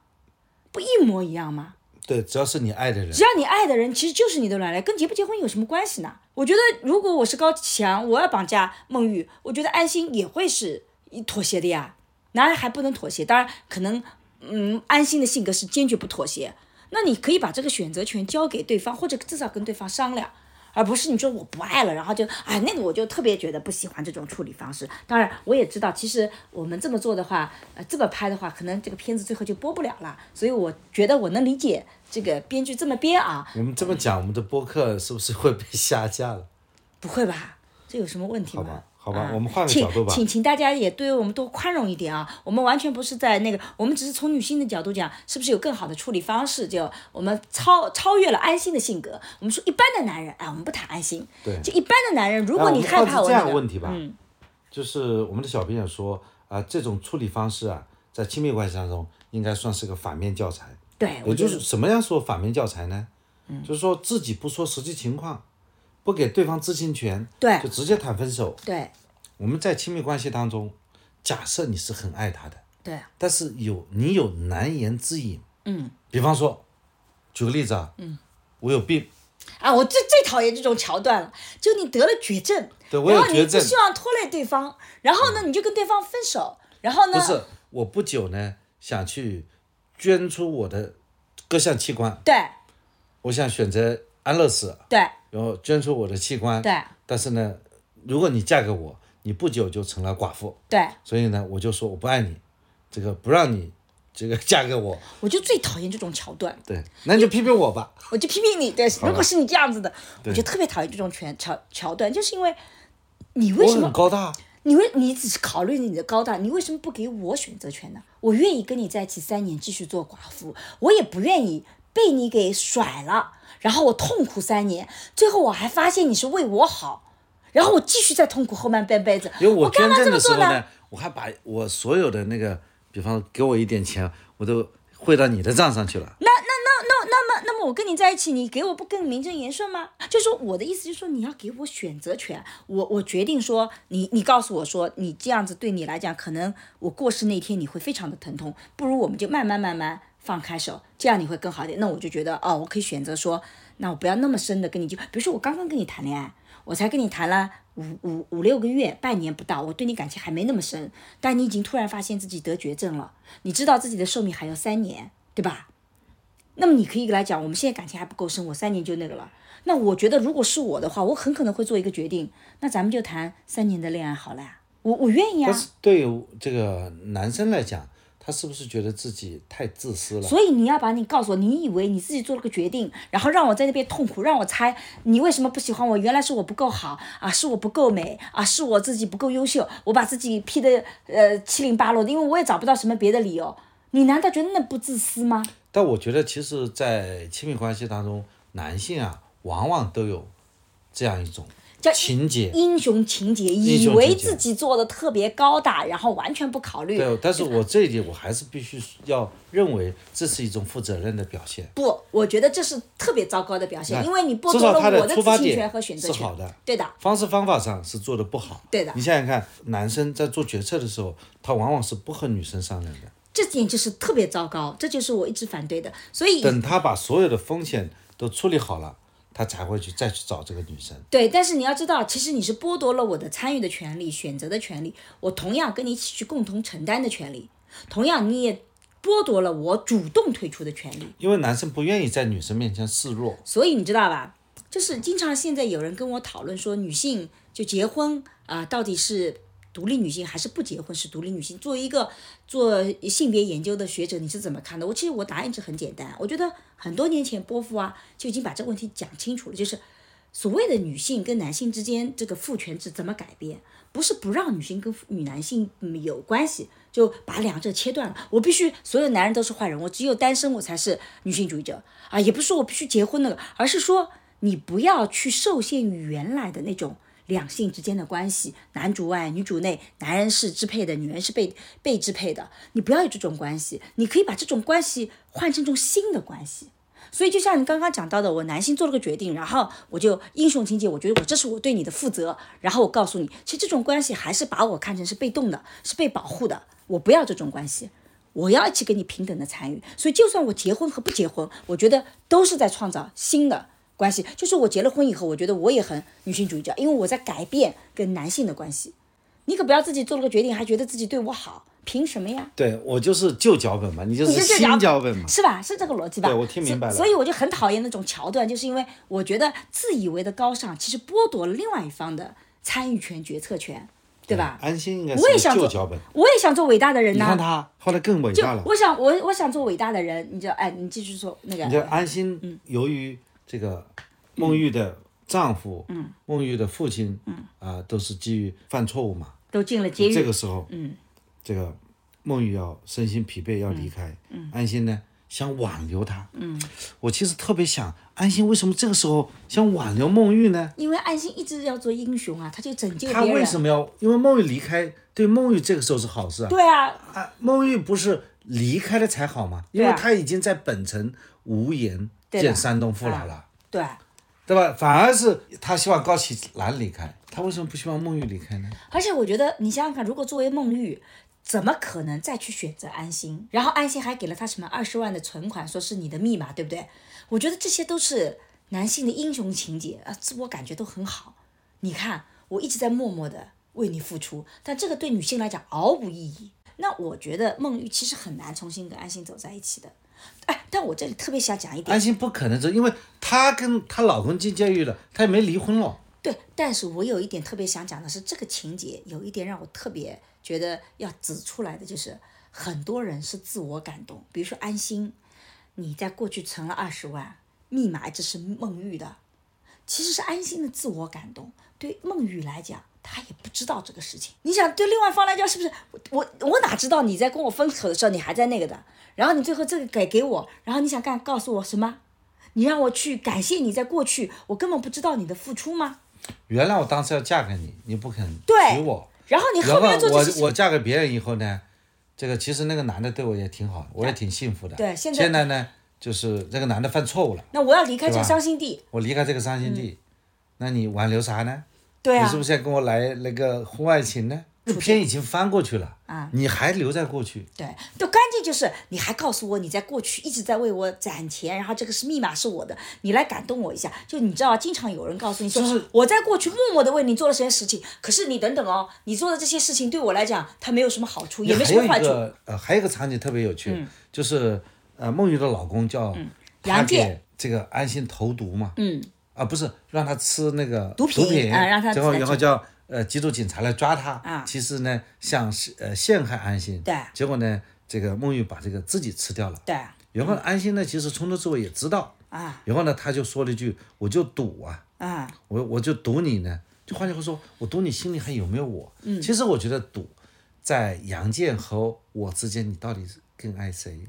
C: 不一模一样吗？
B: 对，只要是你爱的人
C: 只，要你爱的人其实就是你的软肋，跟结不结婚有什么关系呢？我觉得如果我是高启强，我要绑架孟玉，我觉得安心也会是妥协的呀。男人还不能妥协，当然可能，嗯，安心的性格是坚决不妥协。那你可以把这个选择权交给对方，或者至少跟对方商量。而不是你说我不爱了，然后就哎那个我就特别觉得不喜欢这种处理方式。当然我也知道，其实我们这么做的话，呃这么拍的话，可能这个片子最后就播不了了。所以我觉得我能理解这个编剧这么编啊，
B: 我们这么讲，我们的播客是不是会被下架了？
C: 不会吧？这有什么问题吗？
B: 好吧
C: 啊
B: 我们换个
C: 请
B: 角度吧
C: 请请大家也对我们多宽容一点啊！我们完全不是在那个，我们只是从女性的角度讲，是不是有更好的处理方式？就我们超超越了安心的性格。我们说一般的男人，哎，我们不谈安心，
B: 对
C: 就一般的男人，如果你害怕我这
B: 样的问题吧，
C: 嗯，
B: 就是我们的小编也说啊、这种处理方式啊，在亲密关系当中应该算是个反面教材。
C: 对，
B: 也
C: 我
B: 就是什么样说反面教材呢？
C: 嗯
B: 就是说自己不说实际情况，不给对方知情权，
C: 对。
B: 就直接谈分手。
C: 对。
B: 我们在亲密关系当中，假设你是很爱他的，
C: 对，
B: 但是有你有难言之隐，
C: 嗯，
B: 比方说，举个例子啊，嗯，我有病，
C: 啊，我最最讨厌这种桥段了，就你得了绝症，
B: 对我有
C: 然后你不，希望拖累对方，然后呢，你就跟对方分手，然后呢，
B: 不是，我不久呢想去捐出我的各项器官，
C: 对。
B: 我想选择安乐死，
C: 对
B: 然后捐出我的器官，
C: 对。
B: 但是呢，如果你嫁给我，你不久就成了寡妇，
C: 对，
B: 所以呢，我就说我不爱你，这个不让你这个嫁给我，
C: 我就最讨厌这种桥段。
B: 对，那你就批评我吧。
C: 我就批评你，对，如果是你这样子的，我就特别讨厌这种权桥桥段，就是因为你为什么
B: 很高大，
C: 你为你只是考虑你的高大，你为什么不给我选择权呢？我愿意跟你在一起三年，继续做寡妇，我也不愿意被你给甩了，然后我痛苦三年，最后我还发现你是为我好，然后我继续在痛苦后半半辈子，
B: 因为我捐赠？的时候呢，我还把我所有的那个，比方给我一点钱，我都汇到你的账上去了。
C: 那那那那那么那那么我跟你在一起，你给我不更名正言顺吗？就说我的意思就是说，你要给我选择权，我我决定说，你你告诉我说，你这样子对你来讲，可能我过世那天你会非常的疼痛，不如我们就慢慢慢慢放开手，这样你会更好点。那我就觉得哦，我可以选择说，那我不要那么深的跟你就，比如说我刚刚跟你谈恋爱，我才跟你谈了五五五六个月，半年不到，我对你感情还没那么深，但你已经突然发现自己得绝症了，你知道自己的寿命还有三年，对吧？那么你可以来讲，我们现在感情还不够深，我三年就那个了。那我觉得，如果是我的话，我很可能会做一个决定，那咱们就谈三年的恋爱好了呀。我我愿意啊。
B: 但是对于这个男生来讲，他是不是觉得自己太自私了？
C: 所以你要把你告诉我，你以为你自己做了个决定，然后让我在那边痛苦，让我猜你为什么不喜欢我？原来是我不够好啊，是我不够美啊，是我自己不够优秀，我把自己 P 的呃七零八落的，因为我也找不到什么别的理由。你难道觉得那不自私吗？
B: 但我觉得，其实，在亲密关系当中，男性啊，往往都有这样一种
C: 叫
B: 情节。
C: 英雄情节，以为自己做的特别高大，然后完全不考虑。
B: 对，但是我这一点，我还是必须要认为这是一种负责任的表现。
C: 不，我觉得这是特别糟糕的表现，因为你剥夺了我的
B: 出发点
C: 自信权和选择权。
B: 是好的，
C: 对的，
B: 方式方法上是做的不好。
C: 对的
B: 你想想看，男生在做决策的时候，他往往是不和女生商量的。
C: 这点就是特别糟糕，这就是我一直反对的。所以
B: 等他把所有的风险都处理好了，他才会去再去找这个女生。
C: 对，但是你要知道，其实你是剥夺了我的参与的权利、选择的权利，我同样跟你一起去共同承担的权利，同样你也剥夺了我主动退出的权利。
B: 因为男生不愿意在女生面前示弱，
C: 所以你知道吧？就是经常现在有人跟我讨论说，女性就结婚啊、到底是独立女性还是不结婚是独立女性？作为一个做性别研究的学者，你是怎么看的？我其实我答案一直很简单，我觉得很多年前波夫啊就已经把这个问题讲清楚了，就是所谓的女性跟男性之间这个父权制怎么改变，不是不让女性跟女男性有关系，就把两者切断了。我必须所有男人都是坏人，我只有单身我才是女性主义者啊！也不是说我必须结婚那个，而是说你不要去受限于原来的那种两性之间的关系，男主外女主内，男人是支配的，女人是被被支配的，你不要有这种关系，你可以把这种关系换成一种新的关系。所以就像你刚刚讲到的，我男性做了个决定，然后我就英雄情节，我觉得我这是我对你的负责，然后我告诉你，其实这种关系还是把我看成是被动的，是被保护的，我不要这种关系，我要一起跟你平等的参与。所以就算我结婚和不结婚，我觉得都是在创造新的关系。就是我结了婚以后，我觉得我也很女性主义者，因为我在改变跟男性的关系。你可不要自己做了个决定，还觉得自己对我好，凭什么呀？
B: 对我就是旧脚本嘛，你就是新脚本嘛。
C: 是吧？是这个逻辑吧？
B: 对我听明白了
C: 所。以我就很讨厌那种桥段，就是因为我觉得自以为的高尚，其实剥夺了另外一方的参与权、决策权，对吧？
B: 安心应该是
C: 我也想做
B: 旧脚本，
C: 我也想做伟大的人
B: 你、看他后来更伟大了。
C: 我想，我我想做伟大的人，你知道？哎，你继续说那个。
B: 你看安心，
C: 嗯
B: 由于这个孟玉的丈夫，
C: 嗯
B: 孟玉的父亲，嗯啊，都是基于犯错误嘛，
C: 都进了监狱。
B: 这个时候，
C: 嗯
B: 这个孟玉要身心疲惫要离开，嗯安心呢想挽留他，
C: 嗯
B: 我其实特别想安心为什么这个时候想挽留孟玉呢？
C: 因为安心一直要做英雄啊，他就拯救
B: 他。为什么要？因为孟玉离开，对孟玉这个时候是好事啊。
C: 对啊，
B: 啊，孟玉不是离开了才好吗？因为他已经在本城无颜
C: 对的
B: 见山东父老了。
C: 对，
B: 对吧？反而是他希望高启兰离开，他为什么不希望孟玉离开呢？
C: 而且我觉得你想想看，如果作为孟玉，怎么可能再去选择安心？然后安心还给了他什么二十万的存款，说是你的密码，对不对？我觉得这些都是男性的英雄情节啊，自我感觉都很好。你看，我一直在默默的为你付出，但这个对女性来讲毫无意义。那我觉得孟玉其实很难重新跟安心走在一起的。哎，但我这里特别想讲一点
B: 安，心不可能走，因为她跟她老公进监狱了，她也没离婚了。
C: 对，但是我有一点特别想讲的是，这个情节有一点让我特别觉得要指出来的，就是很多人是自我感动，比如说安心，你在过去存了二十万，密码这是孟玉的，其实是安心的自我感动。对孟玉来讲，他也不知道这个事情。你想，对另外一方来讲，是不是我我我哪知道你在跟我分手的时候，你还在那个的，然后你最后这个给给我，然后你想干告诉我什么？你让我去感谢你在过去，我根本不知道你的付出吗？
B: 原来我当时要嫁给你，你不肯
C: 对
B: 娶我，
C: 然后你
B: 后
C: 后面
B: 我我嫁给别人以后呢，这个其实那个男的对我也挺好，我也挺幸福的。
C: 对现在现
B: 在呢，就是这个男的犯错误了，
C: 那我要离开这个伤心地，
B: 我离开这个伤心地，那你挽留啥呢？
C: 嗯对啊。
B: 你是，不是要跟我来那个婚外情呢？这篇已经翻过去了
C: 啊，
B: 你还留在过去，
C: 对，就关键就是你还告诉我你在过去一直在为我攒钱，然后这个是密码是我的，你来感动我一下。就你知道，经常有人告诉你说，
B: 就是。
C: 我在过去默默的为你做了这些事情，可是你等等哦，你做的这些事情对我来讲，它没有什么好处，也没
B: 有
C: 什么坏处。
B: 呃，还有一个场景特别有趣，就是呃，梦雨的老公叫他
C: 杨健。
B: 这个安心投毒嘛，
C: 嗯，
B: 啊，不是让他吃那个
C: 毒品啊让他
B: 最后
C: 来吃
B: 然后叫呃缉毒警察来抓他，
C: 啊
B: 其实呢想是呃陷害安心，
C: 对
B: 结果呢这个孟玉把这个自己吃掉了，
C: 对
B: 然后安心呢其实从头至尾也知道，
C: 啊
B: 然后呢他就说了一句我就赌啊，
C: 啊，
B: 我我就赌你呢，就换句话说，我赌你心里还有没有我？嗯，其实我觉得赌在杨健和我之间，你到底是更爱谁？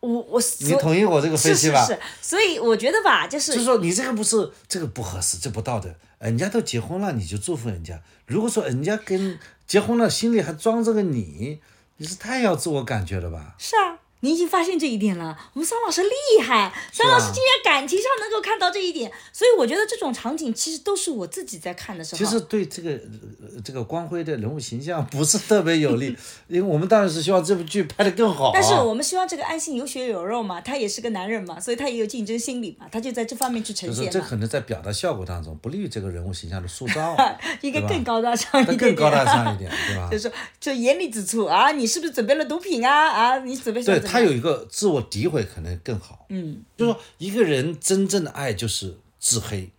C: 我我
B: 你同意我这个分析吧？
C: 是是是，所以我觉得吧，就是
B: 就是说你这个不是这个不合适，这不道德。人家都结婚了，你就祝福人家。如果说人家跟结婚了，心里还装着个你，你是太要自我感觉了吧？
C: 是啊，你已经发现这一点了。我们桑老师厉害，桑老师竟然感情上能够看到这一点，所以我觉得这种场景其实都是我自己在看的时候。
B: 其实对这个呃这个光辉的人物形象不是特别有利，因为我们当然是希望这部剧拍得更好、啊。
C: 但是我们希望这个安心有血有肉嘛，他也是个男人嘛，所以他也有竞争心理嘛，他就在这方面去呈
B: 就是
C: 现，
B: 这可能在表达效果当中不利于这个人物形象的塑造，
C: 应该更高大上一点点。
B: 更高大上一点，对吧
C: 就？是说，就严厉指出啊，你是不是准备了毒品啊？啊，你准备
B: 对
C: 怎么样
B: 他有一个自我诋毁可能更好，
C: 嗯，
B: 就是说一个人真正的爱就是自黑，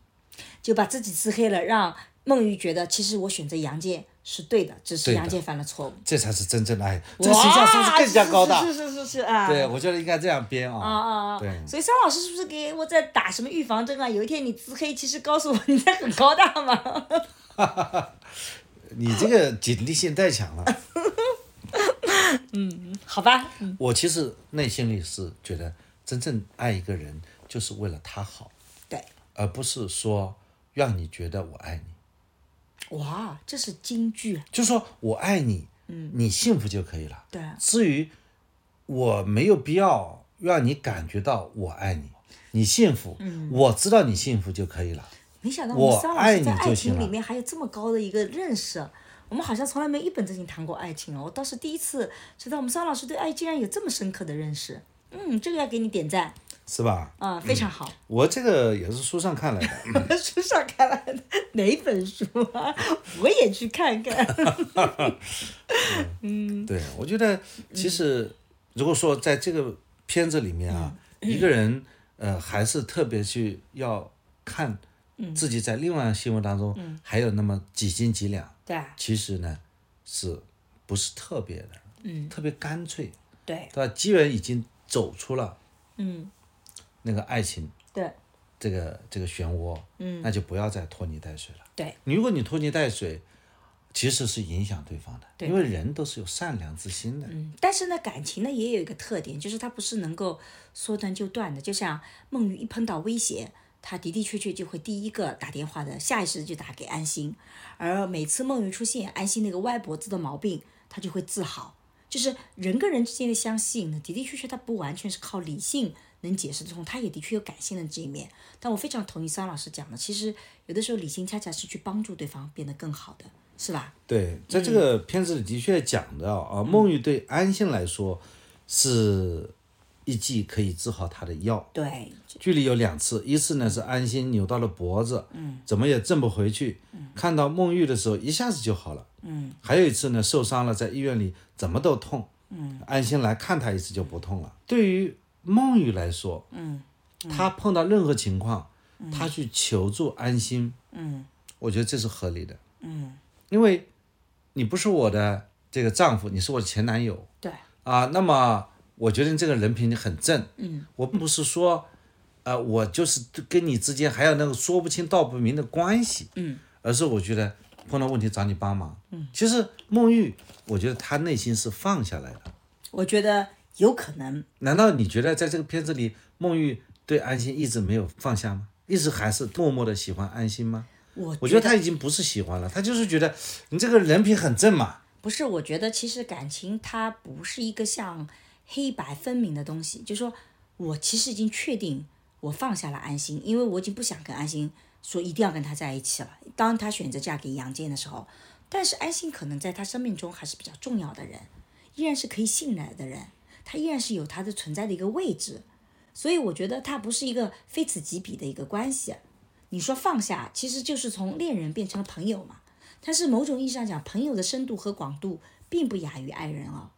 C: 就把自己自黑了，让孟玉觉得其实我选择杨健是对的，只是
B: 对的
C: 杨健犯了错误。
B: 这才是真正的爱。这个形象是不是更加高大？
C: 是是是是是啊。
B: 对，我觉得应该这样编
C: 啊
B: 啊。
C: 啊啊！
B: 对
C: 所以桑老师是不是给我在打什么预防针啊？有一天你自黑，其实告诉我你在很高大嘛。
B: 你这个警惕性太强了。
C: 好吧，
B: 我其实内心里是觉得，真正爱一个人就是为了他好，
C: 对，
B: 而不是说让你觉得我爱你。
C: 哇，这是京剧，
B: 就是说我爱你，嗯，你幸福就可以了。
C: 对
B: 至于我没有必要让你感觉到我爱你，你幸福，嗯，我知道你幸福就可以了。
C: 没想到
B: 我
C: 我们桑老
B: 爱
C: 师在爱
B: 你就行了
C: 情里面还有这么高的一个认识。我们好像从来没一本正经谈过爱情哦，我倒是第一次知道我们桑老师对爱竟然有这么深刻的认识。嗯，这个要给你点赞
B: 是吧？
C: 啊、非常好。
B: 我这个也是书上看来的，
C: 书上看来的哪本书啊？我也去看看。
B: 嗯对，我觉得其实如果说在这个片子里面啊，一个人呃还是特别去要看自己在另外的新闻当中还有那么几斤几两，其实呢是不是特别的，嗯，特别干脆，
C: 对，
B: 对吧？既然已经走出了
C: 嗯，
B: 那个爱情
C: 对
B: 这个这个漩涡，嗯，那就不要再拖泥带水了。
C: 对，
B: 如果你拖泥带水，其实是影响对方的，
C: 对
B: 因为人都是有善良之心的。
C: 嗯，但是呢，感情呢也有一个特点，就是它不是能够说断就断的。就像孟鱼一碰到威胁，他的的确确就会第一个打电话的，下意识就打给安心。而每次孟玉出现，安心那个歪脖子的毛病，他就会自豪。就是人跟人之间的相吸引呢，的的确确，它不完全是靠理性能解释得通，它也的确有感性的这一面。但我非常同意桑老师讲的，其实有的时候理性恰恰是去帮助对方变得更好的，是吧？
B: 对，在这个片子里的确讲到啊，孟玉对安心来说是一剂可以治好他的药。
C: 对，
B: 剧里有两次，一次呢是安心扭到了脖子，嗯，怎么也挣不回去，看到孟玉的时候一下子就好了，嗯，还有一次呢受伤了，在医院里怎么都痛，嗯，安心来看他一次就不痛了。对于孟玉来说，嗯，他碰到任何情况，他去求助安心，嗯，我觉得这是合理的，嗯，因为你不是我的这个丈夫，你是我的前男友，
C: 对，
B: 啊，那么我觉得你这个人品很正，嗯，我并不是说，呃，我就是跟你之间还有那个说不清道不明的关系，嗯，而是我觉得碰到问题找你帮忙，嗯，其实孟玉，我觉得他内心是放下来的，
C: 我觉得有可能。
B: 难道你觉得在这个片子里，孟玉对安心一直没有放下吗？一直还是默默的喜欢安心吗？
C: 我
B: 我觉得他已经不是喜欢了，他就是觉得你这个人品很正嘛，
C: 不是，我觉得其实感情它不是一个像黑白分明的东西，就说我其实已经确定我放下了安心，因为我已经不想跟安心说一定要跟他在一起了。当他选择嫁给杨坚的时候，但是安心可能在他生命中还是比较重要的人，依然是可以信赖的人，他依然是有他的存在的一个位置。所以我觉得他不是一个非此即彼的一个关系。你说放下，其实就是从恋人变成了朋友嘛。但是某种意义上讲，朋友的深度和广度并不亚于爱人哦。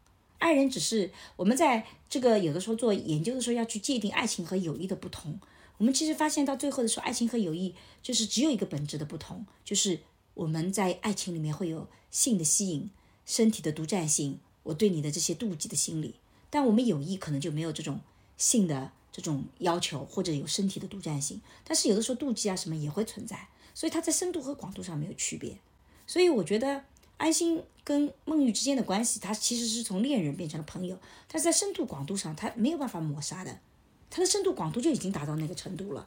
C: 爱人只是我们在这个有的时候做研究的时候要去界定爱情和友谊的不同。我们其实发现到最后的时候，爱情和友谊就是只有一个本质的不同，就是我们在爱情里面会有性的吸引、身体的独占性，我对你的这些妒忌的心理。但我们友谊可能就没有这种性的这种要求，或者有身体的独占性。但是有的时候妒忌啊什么也会存在，所以它在深度和广度上没有区别。所以我觉得安心跟孟玉之间的关系，他其实是从恋人变成了朋友，但是在深度广度上，他没有办法抹杀的，他的深度广度就已经达到那个程度了。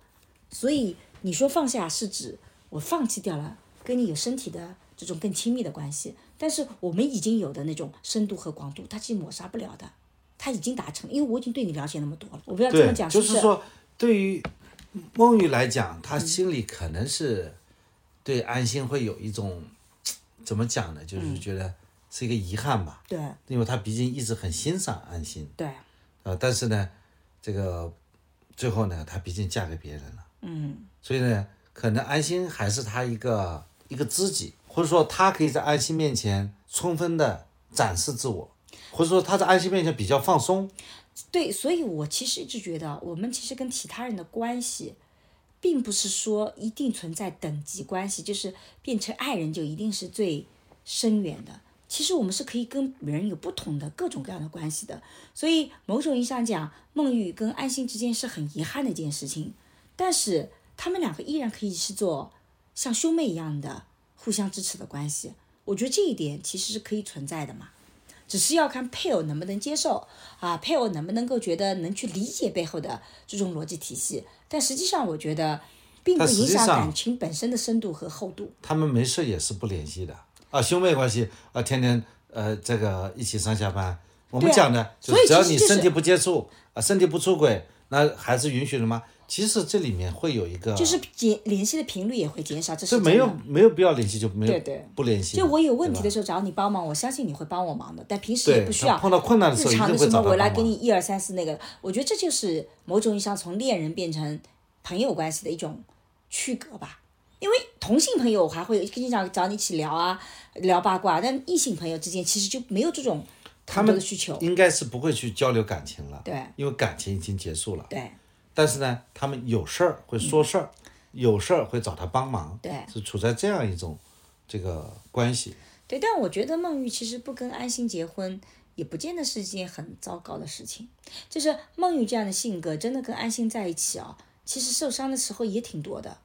C: 所以你说放下是指我放弃掉了跟你有身体的这种更亲密的关系，但是我们已经有的那种深度和广度，它其实抹杀不了的，它已经达成，因为我已经对你了解那么多了。我不要这么讲，
B: 就是是说，对于孟玉来讲，他心里可能是对安心会有一种。怎么讲呢？就是觉得是一个遗憾吧。
C: 对。
B: 因为他毕竟一直很欣赏安心。
C: 对。
B: 呃，但是呢，这个最后呢，她毕竟嫁给别人了。
C: 嗯。
B: 所以呢，可能安心还是他一个一个知己，或者说他可以在安心面前充分的展示自我，或者说他在安心面前比较放松。
C: 对，所以我其实一直觉得，我们其实跟其他人的关系。并不是说一定存在等级关系，就是变成爱人就一定是最深远的。其实我们是可以跟人有不同的各种各样的关系的。所以某种意义上讲，孟玉跟安心之间是很遗憾的一件事情。但是他们两个依然可以是做像兄妹一样的互相支持的关系。我觉得这一点其实是可以存在的嘛。只是要看配偶能不能接受啊，配偶能不能够觉得能去理解背后的这种逻辑体系。但实际上，我觉得并不影响感情本身的深度和厚度。
B: 他们没事也是不联系的啊，兄妹关系啊，天天呃这个一起上下班。我们讲的，
C: 就
B: 只要你身体不接触啊，身体不出轨，那还是允许的吗？其实这里面会有一个，
C: 就是减联系的频率也会减少，这是
B: 没有没有必要联系就没有
C: 对对
B: 不联系。
C: 就我有问题的时候找你帮忙，我相信你会帮我忙的，但平时也不需要。
B: 碰到困难的时候，
C: 日常的什么我来给你一二三四那个，我觉得这就是某种意义上从恋人变成朋友关系的一种区隔吧。因为同性朋友我还会经常找你一起聊啊，聊八卦，但异性朋友之间其实就没有这种
B: 他们
C: 的需求，
B: 应该是不会去交流感情了。
C: 对，
B: 因为感情已经结束了。
C: 对。
B: 但是呢，他们有事儿会说事儿，有事儿会找他帮忙，
C: 对，
B: 是处在这样一种这个关系。
C: 对，但我觉得孟玉其实不跟安心结婚，也不见得是一件很糟糕的事情。就是孟玉这样的性格，真的跟安心在一起啊，其实受伤的时候也挺多的。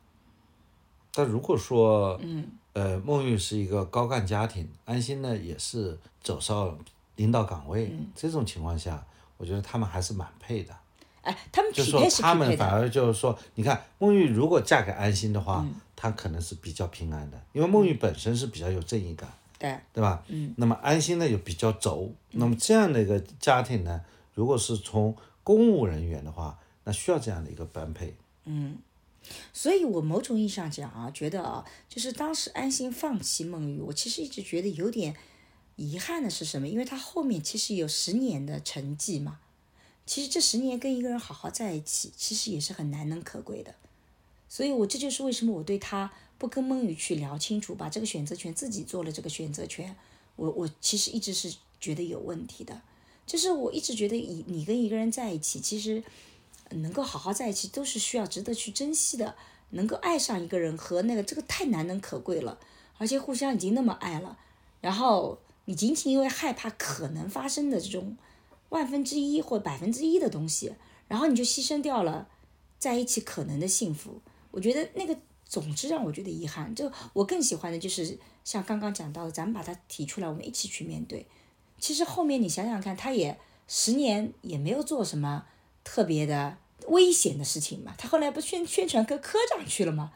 B: 但如果说，
C: 嗯，
B: 呃，孟玉是一个高干家庭，安心呢也是走上领导岗位，这种情况下，我觉得他们还是蛮配的。
C: 哎，他们
B: 就是说，他们反而就是说，你看孟玉如果嫁给安心的话，她可能是比较平安的，因为孟玉本身是比较有正义感，
C: 对
B: 对吧？嗯。那么安心呢又比较轴，那么这样的一个家庭呢，如果是从公务人员的话，那需要这样的一个般配。
C: 嗯，所以我某种意义上讲啊，觉得啊，就是当时安心放弃孟玉，我其实一直觉得有点遗憾的是什么？因为他后面其实有十年的成绩嘛。其实这十年跟一个人好好在一起，其实也是很难能可贵的。所以，我这就是为什么我对他不跟孟雨去聊清楚，把这个选择权自己做了这个选择权，我我其实一直是觉得有问题的。就是我一直觉得，以你跟一个人在一起，其实能够好好在一起，都是需要值得去珍惜的。能够爱上一个人和那个这个太难能可贵了，而且互相已经那么爱了，然后你仅仅因为害怕可能发生的这种。万分之一或百分之一的东西，然后你就牺牲掉了在一起可能的幸福。我觉得那个总之让我觉得遗憾。就我更喜欢的就是像刚刚讲到的，咱们把它提出来，我们一起去面对。其实后面你想想看，他也十年也没有做什么特别的危险的事情嘛。他后来不宣宣传科科长去了吗？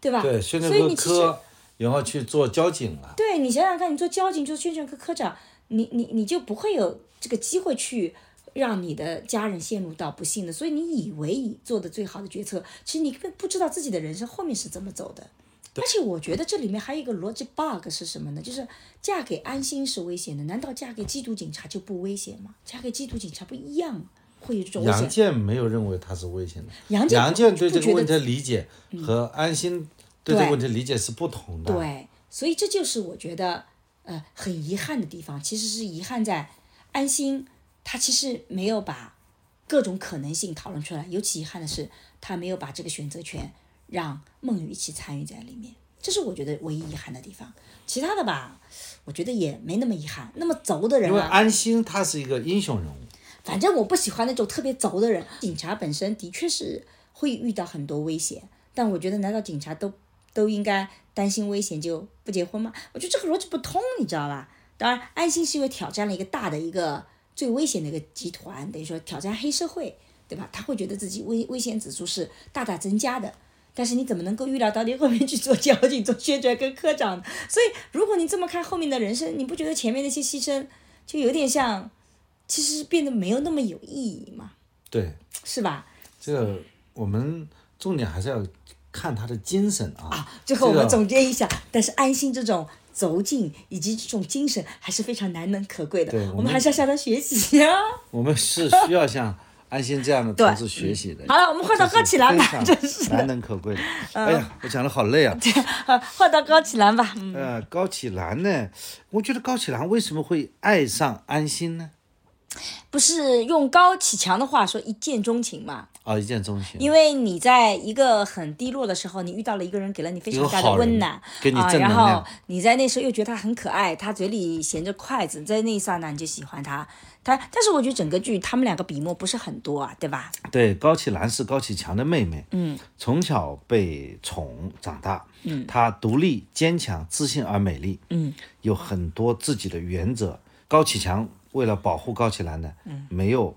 C: 对吧？
B: 对，宣传科科，然后去做交警了。
C: 对你想想看，你做交警，做宣传科科长。你你你就不会有这个机会去让你的家人陷入到不幸的，所以你以为你做的最好的决策，其实你根本不知道自己的人生后面是怎么走的。而且我觉得这里面还有一个逻辑 bug 是什么呢？就是嫁给安心是危险的，难道嫁给缉毒警察就不危险吗？嫁给缉毒警察不一样吗？会有这种危
B: 杨
C: 险。
B: 建没有认为他是危险的，
C: 杨建
B: 杨建对这个问题的理解和安心对这个问题的理解是不同的。
C: 对，所以这就是我觉得呃很遗憾的地方，其实是遗憾在安心他其实没有把各种可能性讨论出来，尤其遗憾的是他没有把这个选择权让孟雨一起参与在里面，这是我觉得唯一遗憾的地方。其他的吧，我觉得也没那么遗憾。那么轴的人啊，
B: 因为安心他是一个英雄人物，
C: 反正我不喜欢那种特别轴的人。警察本身的确是会遇到很多危险，但我觉得难道警察都都应该担心危险就不结婚吗？我觉得这个逻辑不通，你知道吧？当然，安心是因为挑战了一个大的一个最危险的一个集团，等于说挑战黑社会，对吧？他会觉得自己危危险指数是大大增加的。但是你怎么能够预料到你后面去做交警、做宣传跟科长？所以，如果你这么看后面的人生，你不觉得前面那些牺牲就有点像，其实变得没有那么有意义吗？
B: 对
C: 是吧？
B: 这个我们重点还是要看他的精神啊。
C: 啊，最后我们总结一下，但是安心这种走劲以及这种精神还是非常难能可贵的
B: 对，我们
C: 还是要向他学习呀、
B: 我们是需要向安心这样的 同志学习的。
C: 好了我们换到高启兰吧真是的
B: 难能可贵的。哎呀，我讲的好累啊。
C: 对，换到高启兰吧。嗯，
B: 呃，高启兰呢？我觉得高启兰为什么会爱上安心呢？
C: 不是用高启强的话说一见钟情嘛？
B: 啊，一见钟情。
C: 因为你在一个很低落的时候，你遇到了一个人，给了你非常大的温暖啊，然后你在那时候又觉得他很可爱，他嘴里衔着筷子，在那一刹那你就喜欢他。他，但是我觉得整个剧他们两个笔墨不是很多啊，对吧？
B: 对，高启兰是高启强的妹妹，
C: 嗯，
B: 从小被宠长大，嗯，她独立、坚强、自信而美丽，
C: 嗯，
B: 有很多自己的原则。高启强为了保护高启兰呢，嗯，没有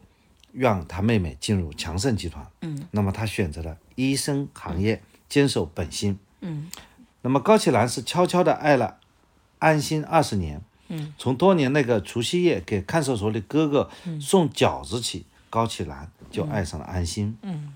B: 让他妹妹进入强盛集团，嗯，那么他选择了医生行业，坚守本心，
C: 嗯，
B: 那么高启兰是悄悄的爱了安心二十年，
C: 嗯，
B: 从多年那个除夕夜给看守所里哥哥送饺子起，高启兰就爱上了安心，
C: 嗯，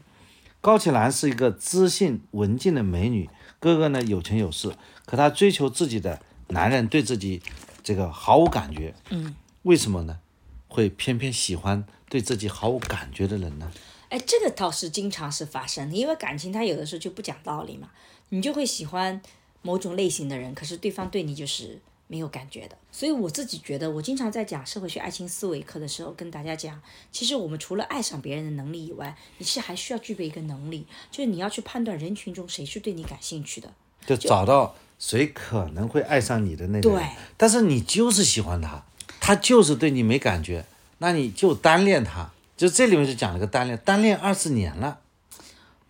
B: 高启兰是一个知性文静的美女，哥哥呢有钱有势，可她追求自己的男人对自己这个毫无感觉，
C: 嗯，
B: 为什么呢？会偏偏喜欢对自己毫无感觉的人呢？
C: 哎，这个倒是经常是发生的，因为感情它有的时候就不讲道理嘛，你就会喜欢某种类型的人，可是对方对你就是没有感觉的。所以我自己觉得，我经常在讲社会学爱情思维课的时候跟大家讲，其实我们除了爱上别人的能力以外，你是还需要具备一个能力，就是你要去判断人群中谁是对你感兴趣的。
B: 就找到谁可能会爱上你的那个人
C: 对，
B: 但是你就是喜欢他，他就是对你没感觉，那你就单恋他。就这里面就讲了个单恋，单恋二十年了，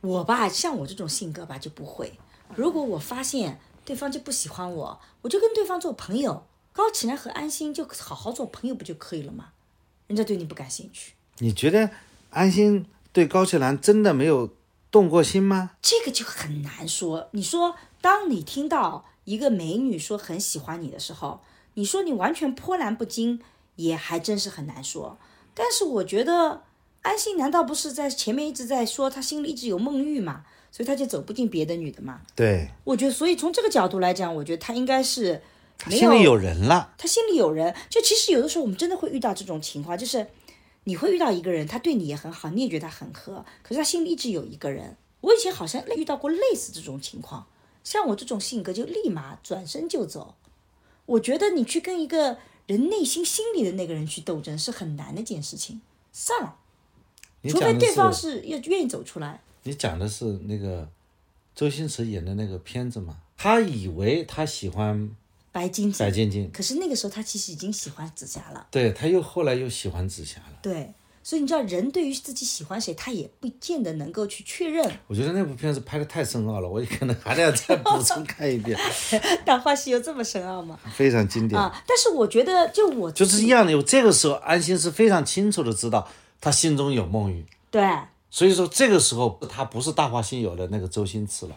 C: 我吧，像我这种性格吧就不会。如果我发现对方就不喜欢我，我就跟对方做朋友。高启兰和安心就好好做朋友不就可以了吗？人家对你不感兴趣，
B: 你觉得安心对高启兰真的没有动过心吗？
C: 这个就很难说。你说，当你听到一个美女说很喜欢你的时候，你说你完全波澜不惊，也还真是很难说。但是我觉得安心难道不是在前面一直在说他心里一直有梦玉嘛，所以他就走不进别的女的嘛？
B: 对，
C: 我觉得，所以从这个角度来讲，我觉得他应该是没有
B: 心里有人了。
C: 他心里有人。就其实有的时候我们真的会遇到这种情况，就是你会遇到一个人，他对你也很好，你也觉得他很合，可是他心里一直有一个人。我以前好像遇到过类似这种情况，像我这种性格就立马转身就走。我觉得你去跟一个人内心心里的那个人去斗争是很难的一件事情，算了，除非对方
B: 是，
C: 是要愿意走出来。
B: 你讲的是那个周星驰演的那个片子嘛？他以为他喜欢
C: 白晶晶，
B: 白晶晶，
C: 可是那个时候他其实已经喜欢紫霞了。
B: 对，他又后来又喜欢紫霞了。
C: 对，所以你知道，人对于自己喜欢谁，他也不见得能够去确认。
B: 我觉得那部片子拍的太深奥了，我可能还得要再补充看一遍，《
C: 大话西游》这么深奥吗？
B: 非常经典。
C: 啊，但是我觉得，就我
B: 就是一样的，有这个时候安心是非常清楚的知道他心中有梦玉，
C: 对，
B: 所以说这个时候他不是《大话西游》的那个周星驰了，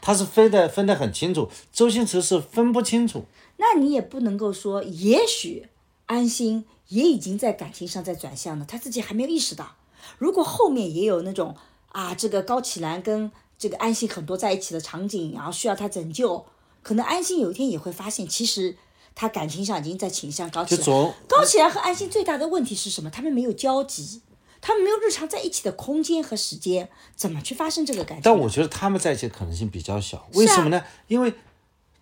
B: 他是分的分得很清楚，周星驰是分不清楚。
C: 那你也不能够说，也许安心也已经在感情上在转向了，他自己还没有意识到。如果后面也有那种啊，这个高启兰跟这个安心很多在一起的场景，然后需要他拯救，可能安心有一天也会发现，其实他感情上已经在倾向高启兰。高启兰和安心最大的问题是什么？他们没有交集，他们没有日常在一起的空间和时间，怎么去发生这个感情？
B: 但我觉得他们在一起的可能性比较小，为什么呢？因为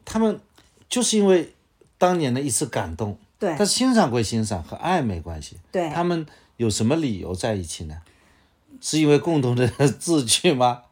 B: 他们就是因为当年的一次感动，
C: 对
B: 但是欣赏归欣赏，和爱没关系。
C: 对
B: 他们有什么理由在一起呢？是因为共同的志趣吗？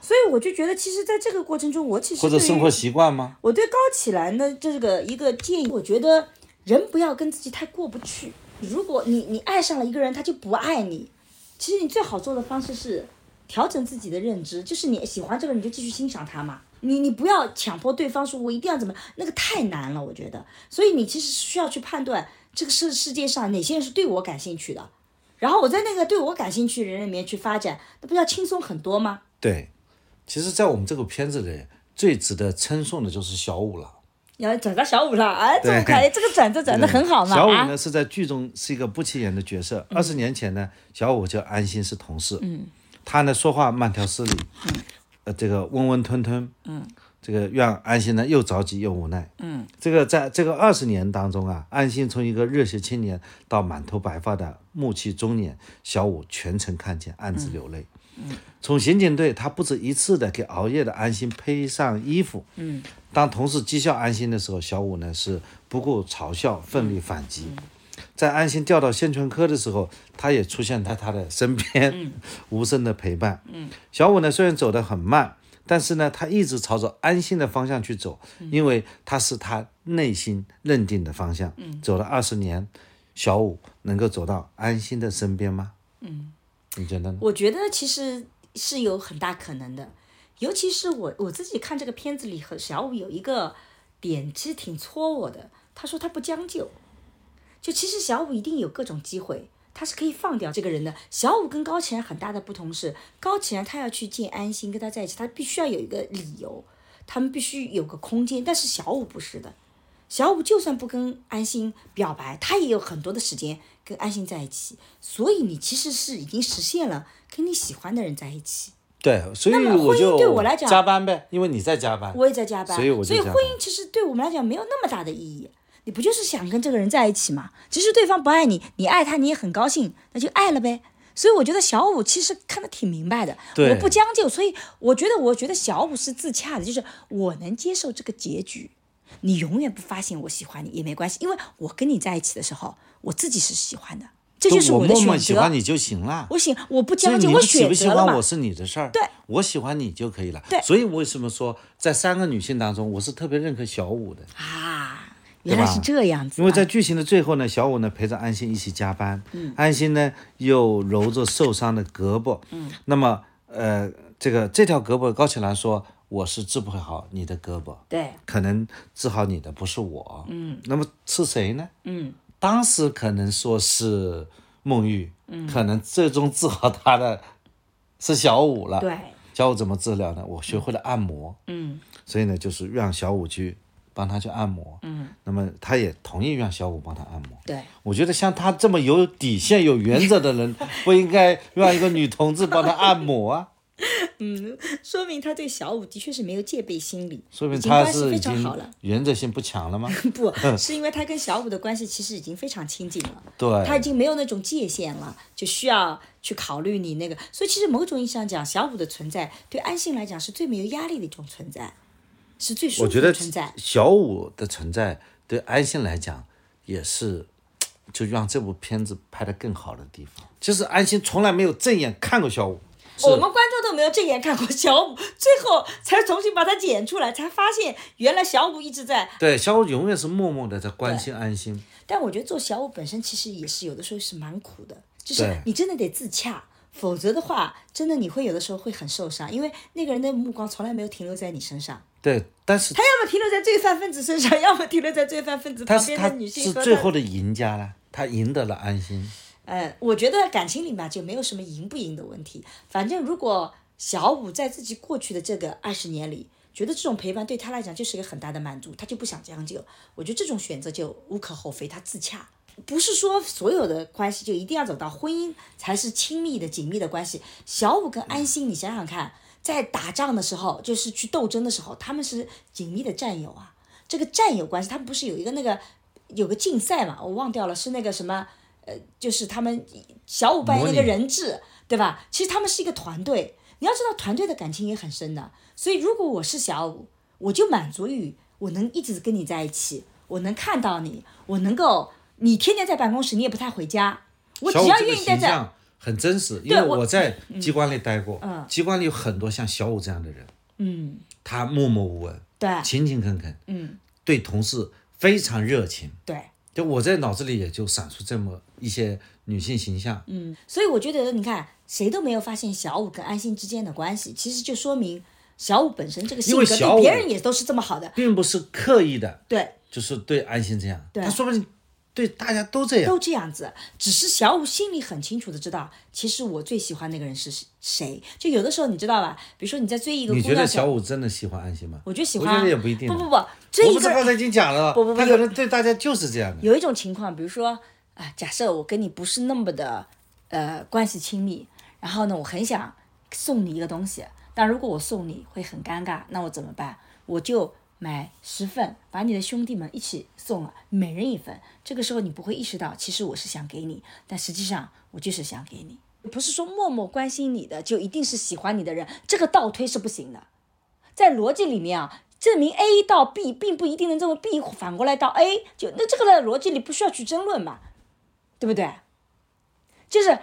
C: 所以我就觉得，其实在这个过程中，我其实
B: 或者生活习惯吗？
C: 我对高启兰的这个一个建议，我觉得人不要跟自己太过不去。如果你你爱上了一个人，他就不爱你，其实你最好做的方式是调整自己的认知，就是你喜欢这个人，你就继续欣赏他嘛。你你不要强迫对方说我一定要怎么，那个太难了，我觉得。所以你其实需要去判断这个世世界上哪些人是对我感兴趣的，然后我在那个对我感兴趣的人里面去发展，那不要轻松很多吗？
B: 对，其实，在我们这个片子里，最值得称颂的就是小五了。
C: 要转到小五了，哎，这么
B: 对
C: 快，这个转折转的很好嘛，啊
B: 小五呢是在剧中是一个不起眼的角色。二十年前呢，小五就安心是同事。嗯，他呢说话慢条斯理，呃，这个温温吞吞。嗯，这个让安心呢又着急又无奈。嗯，这个在这个二十年当中啊，安心从一个热血青年到满头白发的暮气中年，小五全程看见，暗自流泪。嗯从刑警队，他不止一次的给熬夜的安心披上衣服。嗯，当同事讥笑安心的时候，小五呢是不顾嘲笑，奋力反击。在安心调到宣传科的时候，他也出现在他的身边，无声的陪伴。嗯，小五呢虽然走得很慢，但是呢他一直朝着安心的方向去走，因为他是他内心认定的方向。嗯，走了二十年，小五能够走到安心的身边吗？嗯，你觉得呢？
C: 我觉得其实是有很大可能的，尤其是我我自己看这个片子里和小五有一个点，其实挺戳我的。他说他不将就，就其实小五一定有各种机会，他是可以放掉这个人的。小五跟高启然很大的不同是，高启然他要去见安心，跟他在一起，他必须要有一个理由，他们必须有个空间。但是小五不是的，小五就算不跟安心表白，他也有很多的时间跟安心在一起。所以你其实是已经实现了跟你喜欢的人在一起。
B: 对，所以
C: 婚姻
B: 我就
C: 对我来讲
B: 加班呗，因为你在加班。
C: 我也在加班，
B: 所以我就加班
C: 婚姻其实对我们来讲没有那么大的意义。你不就是想跟这个人在一起吗？即使对方不爱你，你爱他，你也很高兴，那就爱了呗。所以我觉得小五其实看得挺明白的，我不将就，所以我觉得，我觉得小五是自洽的，就是我能接受这个结局。你永远不发现我喜欢你也没关系，因为我跟你在一起的时候，我自己是喜欢的，这就是的
B: 我默默
C: 选择。
B: 喜欢你就行了。
C: 我喜我不将就，我选
B: 不喜
C: 择了嘛
B: 欢我。是你的事儿，
C: 对，
B: 我喜欢你就可以了。
C: 对
B: 所以为什么说在三个女性当中，我是特别认可小五的，
C: 啊，原来是这样子啊。
B: 因为在剧情的最后呢，小五呢陪着安心一起加班，嗯，安心呢又揉着受伤的胳膊，嗯，那么呃，这个这条胳膊高启兰说我是治不好你的胳膊，
C: 对，
B: 可能治好你的不是我，嗯，那么是谁呢？
C: 嗯，
B: 当时可能说是孟玉，嗯，可能最终治好他的是小五了。
C: 对，
B: 小五怎么治疗呢？我学会了按摩，
C: 嗯。
B: 所以呢，就是让小五去帮他去按摩，
C: 嗯，
B: 那么他也同意让小五帮他按摩。
C: 对。
B: 我觉得像他这么有底线、有原则的人，不应该让一个女同志帮他按摩啊，嗯
C: 说明他对小五的确是没有戒备心理，
B: 说明他是已经
C: 常好了。
B: 原则性不强了吗？
C: 不是因为他跟小五的关系其实已经非常亲近了，
B: 对，
C: 他已经没有那种界限了，就需要去考虑你那个。所以其实某种意义上讲，小五的存在对安心来讲是最没有压力的一种存在，是最舒服
B: 我觉得
C: 的存在。
B: 小五的存在对安心来讲也是，就让这部片子拍得更好的地方。就是安心从来没有正眼看过小五，
C: 我们观众都没有正眼看过小五，最后才重新把它剪出来，才发现原来小五一直在。
B: 对小五永远是默默的在关心安心。
C: 但我觉得做小五本身其实也是有的时候是蛮苦的，就是你真的得自洽，否则的话，真的你会有的时候会很受伤，因为那个人的目光从来没有停留在你身上，
B: 对，但是
C: 他要么停留在罪犯分子身上，要么停留在罪犯分子
B: 他
C: 旁边的女性
B: 是最后的赢家了，他赢得了安心。
C: 呃，我觉得感情里面就没有什么赢不赢的问题。反正如果小五在自己过去的这个二十年里，觉得这种陪伴对他来讲就是一个很大的满足，他就不想将就。我觉得这种选择就无可厚非，他自洽。不是说所有的关系就一定要走到婚姻才是亲密的、紧密的关系。小五跟安心，你想想看，在打仗的时候，就是去斗争的时候，他们是紧密的战友啊。这个战友关系，他们不是有一个那个有个竞赛嘛？我忘掉了，是那个什么？呃，就是他们小五扮演那个人质，对吧？其实他们是一个团队。你要知道，团队的感情也很深的。所以，如果我是小五，我就满足于我能一直跟你在一起，我能看到你，我能够你天天在办公室，你也不太回家，我只要愿意在这。
B: 很真实，因为我在 机关里待过，机关里有很多像小五这样的人，
C: 嗯，
B: 他默默无闻，
C: 对，
B: 勤勤恳恳，
C: 嗯，
B: 对同事非常热情，
C: 对。
B: 就我在脑子里也就闪出这么一些女性形象，
C: 嗯，所以我觉得你看谁都没有发现小五跟安心之间的关系，其实就说明小五本身这个性格对别人也都是这么好的，
B: 并不是刻意的，
C: 对，
B: 就是对安心这样，
C: 对，
B: 他说不定。对，大家都这样，
C: 都这样子。只是小五心里很清楚的知道，其实我最喜欢那个人是谁。就有的时候你知道吧，比如说你在追一个姑娘，
B: 你觉得小五真的喜欢安心吗？
C: 我觉得喜欢，我
B: 觉得也不一定。
C: 不不不，追一个，我
B: 不是刚才已经讲了，
C: 不不不，
B: 他可能对大家就是这样的。
C: 有一种情况，比如说啊，假设我跟你不是那么的呃关系亲密，然后呢，我很想送你一个东西，但如果我送你会很尴尬，那我怎么办？我就。买十份，把你的兄弟们一起送了，每人一份。这个时候你不会意识到，其实我是想给你，但实际上我就是想给你。不是说默默关心你的就一定是喜欢你的人，这个倒推是不行的。在逻辑里面啊，证明 A 到 B 并不一定能证明 B 反过来到 A，就那这个的逻辑里不需要去争论嘛，对不对？就是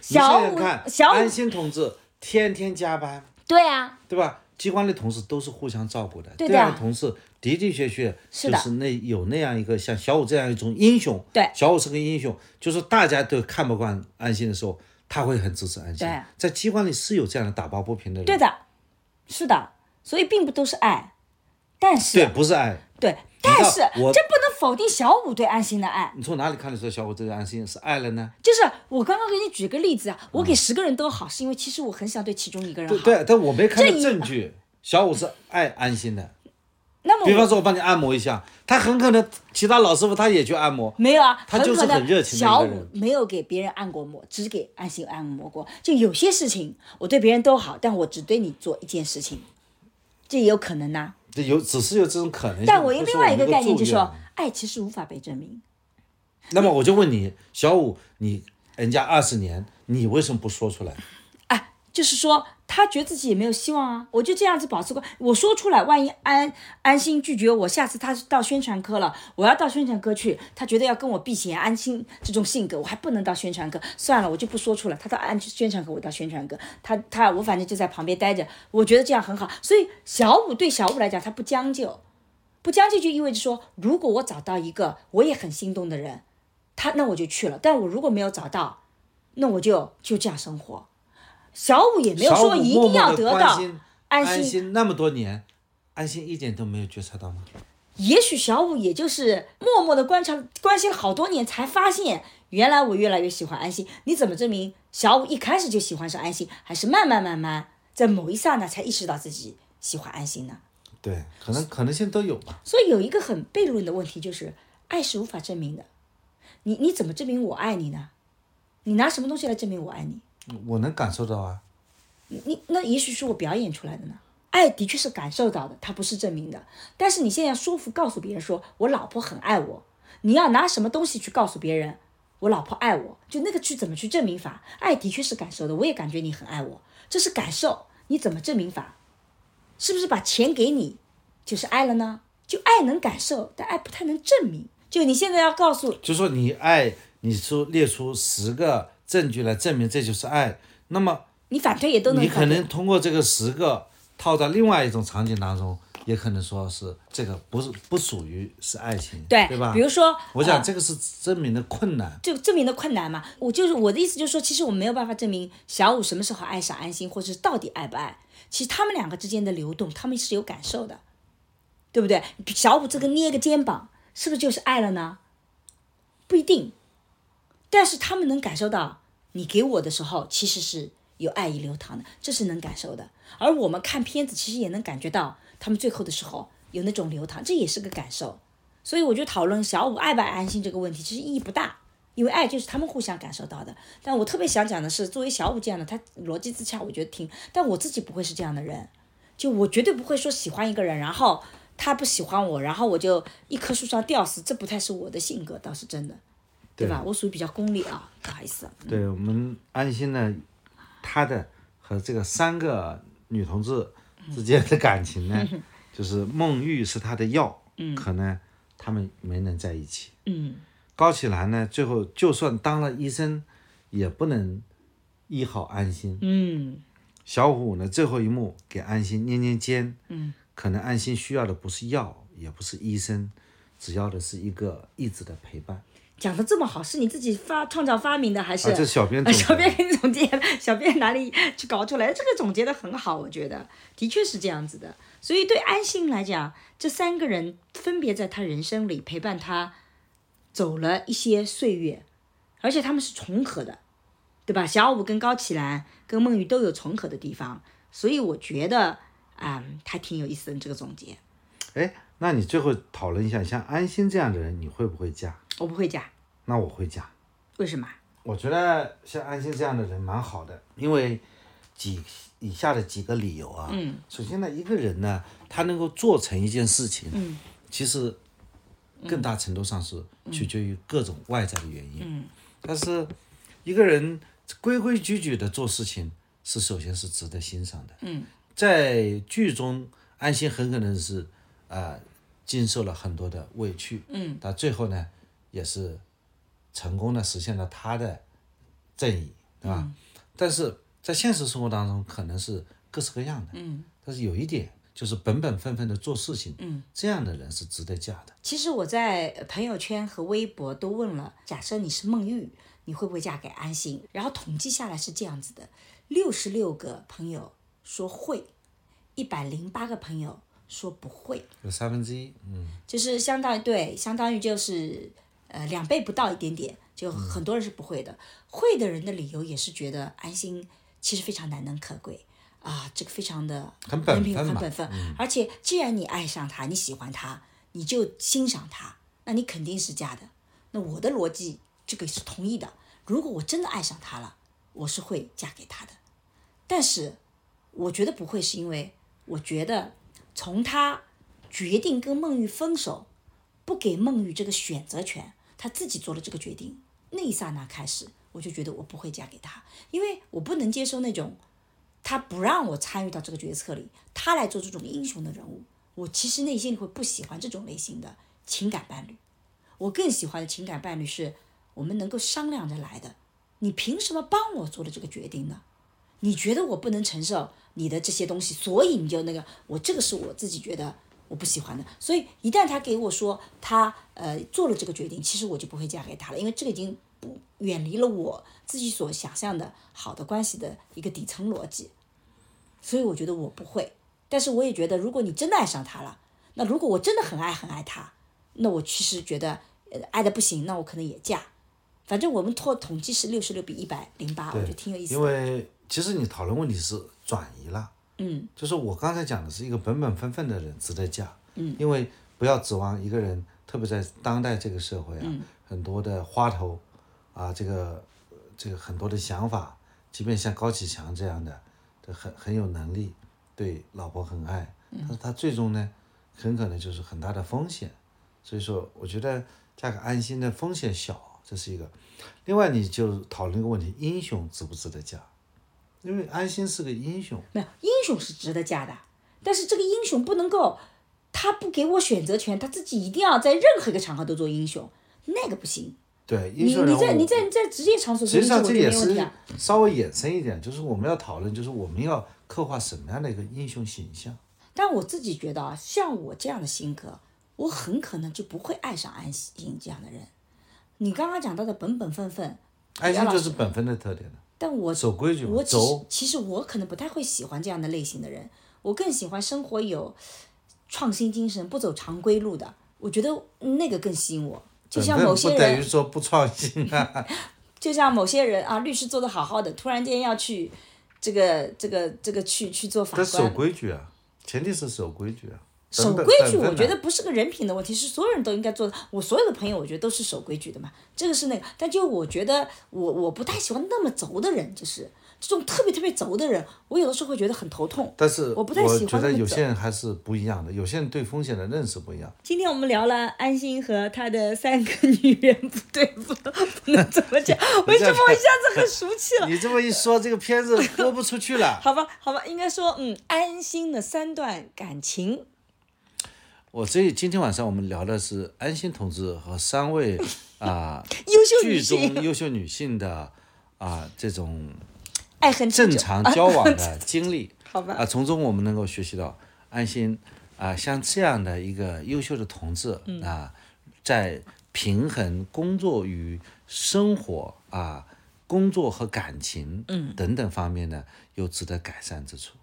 C: 小五，小
B: 安心同志天天加班，
C: 对啊，
B: 对吧？机关的同事都是互相照顾的，
C: 这
B: 样的同事的的确确就是那有那样一个像小五这样一种英雄。
C: 对，
B: 小五是个英雄，就是大家都看不惯安心的时候，他会很支持安心。在机关里是有这样的打抱不平的人。
C: 对的，是的，所以并不都是爱，但是
B: 对，不是爱。
C: 对，但是这不能否定小五对安心的爱。
B: 你从哪里看得出来小五对安心是爱了呢？
C: 就是我刚刚给你举个例子啊，我给十个人都好，是因为其实我很想对其中一个人好。
B: 对，但我没看到证据，小五是爱安心的。
C: 那么，
B: 比方说，我帮你按摩一下，他很可能其他老师傅他也去按摩。
C: 没有啊，
B: 他就是很热情
C: 小五没有给别人按过摩，只给安心按摩过。就有些事情，我对别人都好，但我只对你做一件事情，这也有可能呐。
B: 这有，只是有这种可能性。
C: 但我用另外一个概念，就是说，爱其实无法被证明。
B: 那么我就问你，小五，你人家二十年，你为什么不说出来？
C: 哎，就是说。他觉得自己也没有希望啊，我就这样子保持过。我说出来，万一安安心拒绝我，下次他到宣传科了，我要到宣传科去，他觉得要跟我避嫌，安心这种性格，我还不能到宣传科，算了，我就不说出来。他到安宣传科，我到宣传科，他他我反正就在旁边待着，我觉得这样很好。所以小五对小五来讲，他不将就，不将就就意味着说，如果我找到一个我也很心动的人，他那我就去了。但我如果没有找到，那我就就这样生活。小五也没有说一定要得到
B: 安心，安心那么多年，安心一点都没有觉察到吗？
C: 也许小五也就是默默的观察、关心了好多年，才发现原来我越来越喜欢安心。你怎么证明小五一开始就喜欢上安心，还是慢慢慢慢在某一刹那才意识到自己喜欢安心呢？
B: 对，可能可能性都有吧。
C: 所以有一个很悖论的问题就是，爱是无法证明的。你你怎么证明我爱你呢？你拿什么东西来证明我爱你？
B: 我能感受到啊，
C: 你那也许是我表演出来的呢。爱的确是感受到的，它不是证明的。但是你现在说服告诉别人说我老婆很爱我，你要拿什么东西去告诉别人我老婆爱我？就那个去怎么去证明法？爱的确是感受的，我也感觉你很爱我，这是感受。你怎么证明法？是不是把钱给你就是爱了呢？就爱能感受，但爱不太能证明。就你现在要告诉，
B: 就说你爱，你说列出十个。证据来证明这就是爱，那么
C: 你反推也都能。
B: 你可能通过这个十个套到另外一种场景当中，也可能说是这个不是不属于是爱情，
C: 对
B: 对吧？
C: 比如说，
B: 我想这个是证明的困难，
C: 就证明的困难嘛。我就是我的意思就是说，其实我没有办法证明小五什么时候爱上安心，或者是到底爱不爱。其实他们两个之间的流动，他们是有感受的，对不对？小五这个捏个肩膀，是不是就是爱了呢？不一定，但是他们能感受到。你给我的时候，其实是有爱意流淌的，这是能感受的。而我们看片子，其实也能感觉到他们最后的时候有那种流淌，这也是个感受。所以我就讨论小五爱不爱安心这个问题，其实意义不大，因为爱就是他们互相感受到的。但我特别想讲的是，作为小五这样的，他逻辑自洽，我觉得挺，但我自己不会是这样的人，就我绝对不会说喜欢一个人，然后他不喜欢我，然后我就一棵树上吊死，这不太是我的性格，倒是真的，对吧？我属于比较功利啊，不好意思。
B: 对我们安心呢，他的和这个三个女同志之间的感情呢，就是孟玉是他的药，嗯，可能他们没能在一起。
C: 嗯，
B: 高启兰呢，最后就算当了医生，也不能医好安心。
C: 嗯
B: 小虎呢，最后一幕给安心捏捏肩，
C: 嗯，
B: 可能安心需要的不是药，也不是医生，只要的是一个一直的陪伴。
C: 讲的这么好，是你自己发创造发明的还是？
B: 啊，这小编
C: 啊，小编给你总结的，小编哪里去搞出来？这个总结的很好，我觉得的确是这样子的。所以对安心来讲，这三个人分别在他人生里陪伴他走了一些岁月，而且他们是重合的，对吧？小五跟高启兰跟孟玉都有重合的地方，所以我觉得啊、他挺有意思的这个总结。
B: 哎，那你最后讨论一下，像安心这样的人，你会不会嫁？
C: 我不会嫁，
B: 那我会嫁。
C: 为什么？
B: 我觉得像安心这样的人蛮好的，因为几以下的几个理由啊。
C: 嗯。
B: 首先呢，一个人呢，他能够做成一件事情，
C: 嗯，
B: 其实更大程度上是取决于各种外在的原因。
C: 嗯。
B: 但是一个人规规矩矩的做事情，是首先是值得欣赏的。
C: 嗯。
B: 在剧中，安心很可能是啊、呃经受了很多的委屈。
C: 嗯。
B: 但最后呢，也是成功的实现了他的正义，对吧？但是在现实生活当中，可能是各式各样的。
C: 嗯。
B: 但是有一点，就是本本分分的做事情。
C: 嗯。
B: 这样的人是值得嫁的。
C: 其实我在朋友圈和微博都问了，假设你是孟玉，你会不会嫁给安心？然后统计下来是这样子的：六十六个朋友说会，一百零八个朋友说不会，
B: 有三分之一，嗯，
C: 就是相当于对，相当于就是呃两倍不到一点点，就很多人是不会的。会的人的理由也是觉得安心其实非常难能可贵啊，这个非常的
B: 很本分
C: 很本分，而且既然你爱上他，你喜欢他，你就欣赏他，那你肯定是嫁的。那我的逻辑这个是同意的。如果我真的爱上他了，我是会嫁给他的。但是我觉得不会，是因为我觉得从他决定跟孟玉分手，不给孟玉这个选择权，他自己做了这个决定，那一刹那开始，我就觉得我不会嫁给他，因为我不能接受那种他不让我参与到这个决策里，他来做这种英雄的人物，我其实内心里会不喜欢这种类型的情感伴侣。我更喜欢的情感伴侣是我们能够商量着来的。你凭什么帮我做了这个决定呢？你觉得我不能承受你的这些东西，所以你就那个，我这个是我自己觉得我不喜欢的。所以一旦他给我说他呃做了这个决定，其实我就不会嫁给他了，因为这个已经不远离了我自己所想象的好的关系的一个底层逻辑。所以我觉得我不会，但是我也觉得，如果你真的爱上他了，那如果我真的很爱很爱他，那我其实觉得呃爱的不行，那我可能也嫁。反正我们统统计是六十六比一百零八，我觉得挺有意思
B: 因。为其实你讨论问题是转移了，
C: 嗯，
B: 就是我刚才讲的是一个本本分分的人值得嫁，嗯，因为不要指望一个人，特别在当代这个社会啊，
C: 嗯
B: 很多的花头，啊，这个呃这个很多的想法，即便像高启强这样的，这很很有能力，对老婆很爱，
C: 嗯
B: 但是他最终呢，很可能就是很大的风险，所以说我觉得嫁给安心的风险小，这是一个。另外，你就讨论一个问题：英雄值不值得嫁？因为安心是个英雄，
C: 没有英雄是值得嫁的，但是这个英雄不能够，他不给我选择权，他自己一定要在任何一个场合都做英雄，那个不行。
B: 对英
C: 你。你在你在你在职业场所
B: 实际上这也是。稍微衍生一点，就是我们要讨论，就是我们要刻画什么样的一个英雄形象。
C: 但我自己觉得啊，像我这样的性格，我很可能就不会爱上安心这样的人。你刚刚讲到的本本分分，
B: 安心
C: 姚老师
B: 就是本分的特点了，
C: 但我
B: 守规矩嘛
C: 我，
B: 走。
C: 其实我可能不太会喜欢这样的类型的人，我更喜欢生活有创新精神、不走常规路的。我觉得那个更吸引我。就像某些
B: 不等于
C: 人，
B: 说不创新啊。
C: 就像某些人啊，律师做的好好的，突然间要去这个这个这个去去做法
B: 这守，规矩啊，前提是守规矩啊。
C: 守规矩，我觉得不是个人品的问题，是所有人都应该做的。我所有的朋友，我觉得都是守规矩的嘛，这个是那个。但就我觉得，我我不太喜欢那么轴的人，就是这种特别特别轴的人，我有的时候会觉得很头痛。
B: 但是
C: 我不太喜欢
B: 觉得有些人还是不一样的，有些人对风险的认识不一样。
C: 今天我们聊了安心和她的三个女人，不对，不不能怎么讲。为什么我一下子很熟悉了？
B: 你这么一说，这个片子播不出去了。
C: 好吧，好吧，应该说，嗯，安心的三段感情。
B: 我这今天晚上我们聊的是安心同志和三位 啊、
C: 优秀女
B: 剧中优秀女性的啊、这种
C: 爱恨
B: 正常交往的经历。
C: 好吧
B: 啊，从中我们能够学习到安心啊，像这样的一个优秀的同志
C: 嗯
B: 啊，在平衡工作与生活啊、工作和感情
C: 嗯
B: 等等方面呢，有值得改善之处。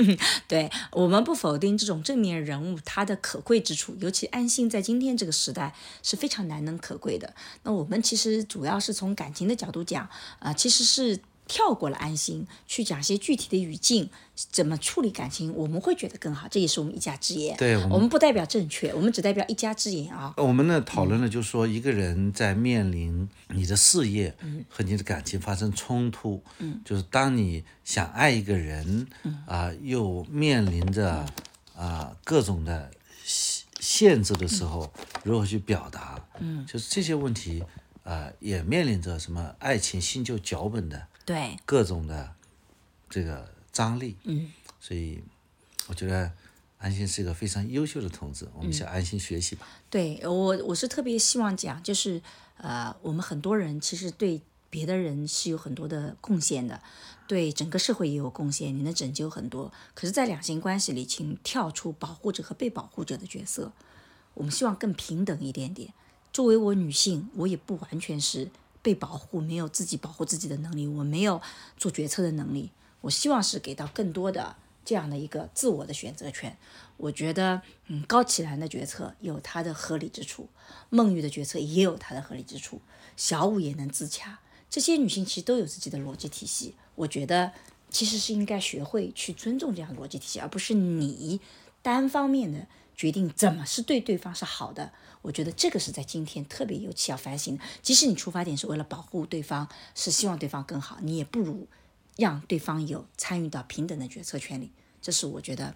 C: 对我们不否定这种正面人物他的可贵之处，尤其安心在今天这个时代是非常难能可贵的。那我们其实主要是从感情的角度讲，啊、其实是跳过了安心，去讲一些具体的语境，怎么处理感情，我们会觉得更好，这也是我们一家之言。
B: 对我们
C: 我们不代表正确，我们只代表一家之言啊。
B: 我们呢讨论的就是说，一个人在面临你的事业和你的感情发生冲突，嗯就是当你想爱一个人，啊、又面临着啊、各种的限限制的时候，如何去表达？嗯，就是这些问题，啊，也面临着什么爱情新旧脚本的
C: 对，
B: 各种的这个张力。嗯，所以我觉得安心是一个非常优秀的同志，我们向安心学习吧。
C: 对我，我是特别希望讲，就是呃，我们很多人其实对别的人是有很多的贡献的，对整个社会也有贡献，你能拯救很多。可是，在两性关系里，请跳出保护者和被保护者的角色，我们希望更平等一点点。作为我女性，我也不完全是被保护，没有自己保护自己的能力，我没有做决策的能力。我希望是给到更多的这样的一个自我的选择权。我觉得，嗯，高启兰的决策有它的合理之处，孟玉的决策也有它的合理之处，小五也能自洽。这些女性其实都有自己的逻辑体系。我觉得其实是应该学会去尊重这样的逻辑体系，而不是你单方面的决定怎么是对对方是好的。我觉得这个是在今天特别尤其要反省的。即使你出发点是为了保护对方，是希望对方更好，你也不如让对方有参与到平等的决策权里。这是我觉得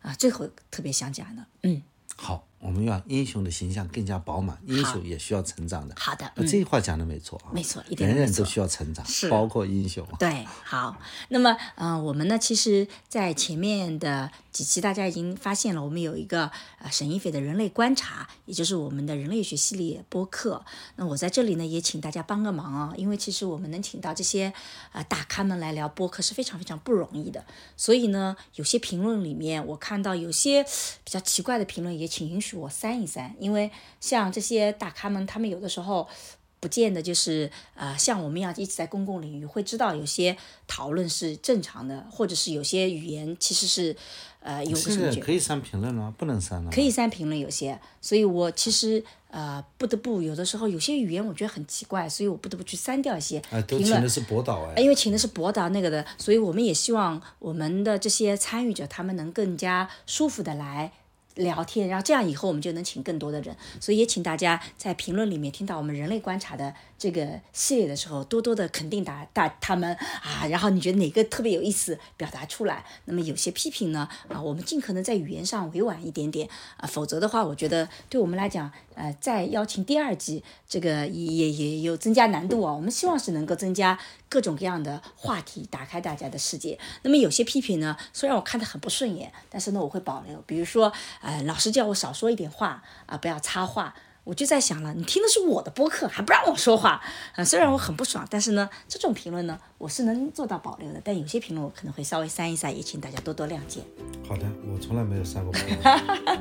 C: 啊，最后特别想讲的。嗯，
B: 好，我们要英雄的形象更加饱满，英雄也需要成长的。
C: 好的，
B: 呃
C: 嗯，
B: 这句话讲的没错啊，
C: 没错一点
B: 人人都需要成长
C: 是，
B: 包括英雄。
C: 对，好，那么，嗯、我们呢，其实，在前面的几期，大家已经发现了，我们有一个呃沈一斐的人类观察，也就是我们的人类学系列播客。那我在这里呢，也请大家帮个忙啊，因为其实我们能请到这些呃大咖们来聊播客是非常非常不容易的。所以呢，有些评论里面，我看到有些比较奇怪的评论，也请允许我删一删，因为像这些大咖们，他们有的时候。不见得就是呃，像我们一样一直在公共领域，会知道有些讨论是正常的，或者是有些语言其实是呃有个什么
B: 可以删评论了，不能删了。
C: 可以删评论有些，所以我其实呃不得不有的时候有些语言我觉得很奇怪，所以我不得不去删掉一些
B: 哎，都
C: 评论
B: 请的。是博导哎，
C: 因为请的是博导那个的，所以我们也希望我们的这些参与者他们能更加舒服的来聊天，然后这样以后我们就能请更多的人。所以也请大家在评论里面听到我们人类观察的这个系列的时候，多多的肯定打打他们啊，然后你觉得哪个特别有意思，表达出来。那么有些批评呢，啊，我们尽可能在语言上委婉一点点啊，否则的话，我觉得对我们来讲，呃，再邀请第二季，这个也也也有增加难度啊。我们希望是能够增加各种各样的话题，打开大家的世界。那么有些批评呢，虽然我看得很不顺眼，但是呢，我会保留。比如说，呃，老师叫我少说一点话啊、不要插话。我就在想了，你听的是我的播客，还不让我说话，啊、虽然我很不爽，但是呢，这种评论呢，我是能做到保留的。但有些评论我可能会稍微删一删，也请大家多多谅解。
B: 好的，我从来没有删过评论。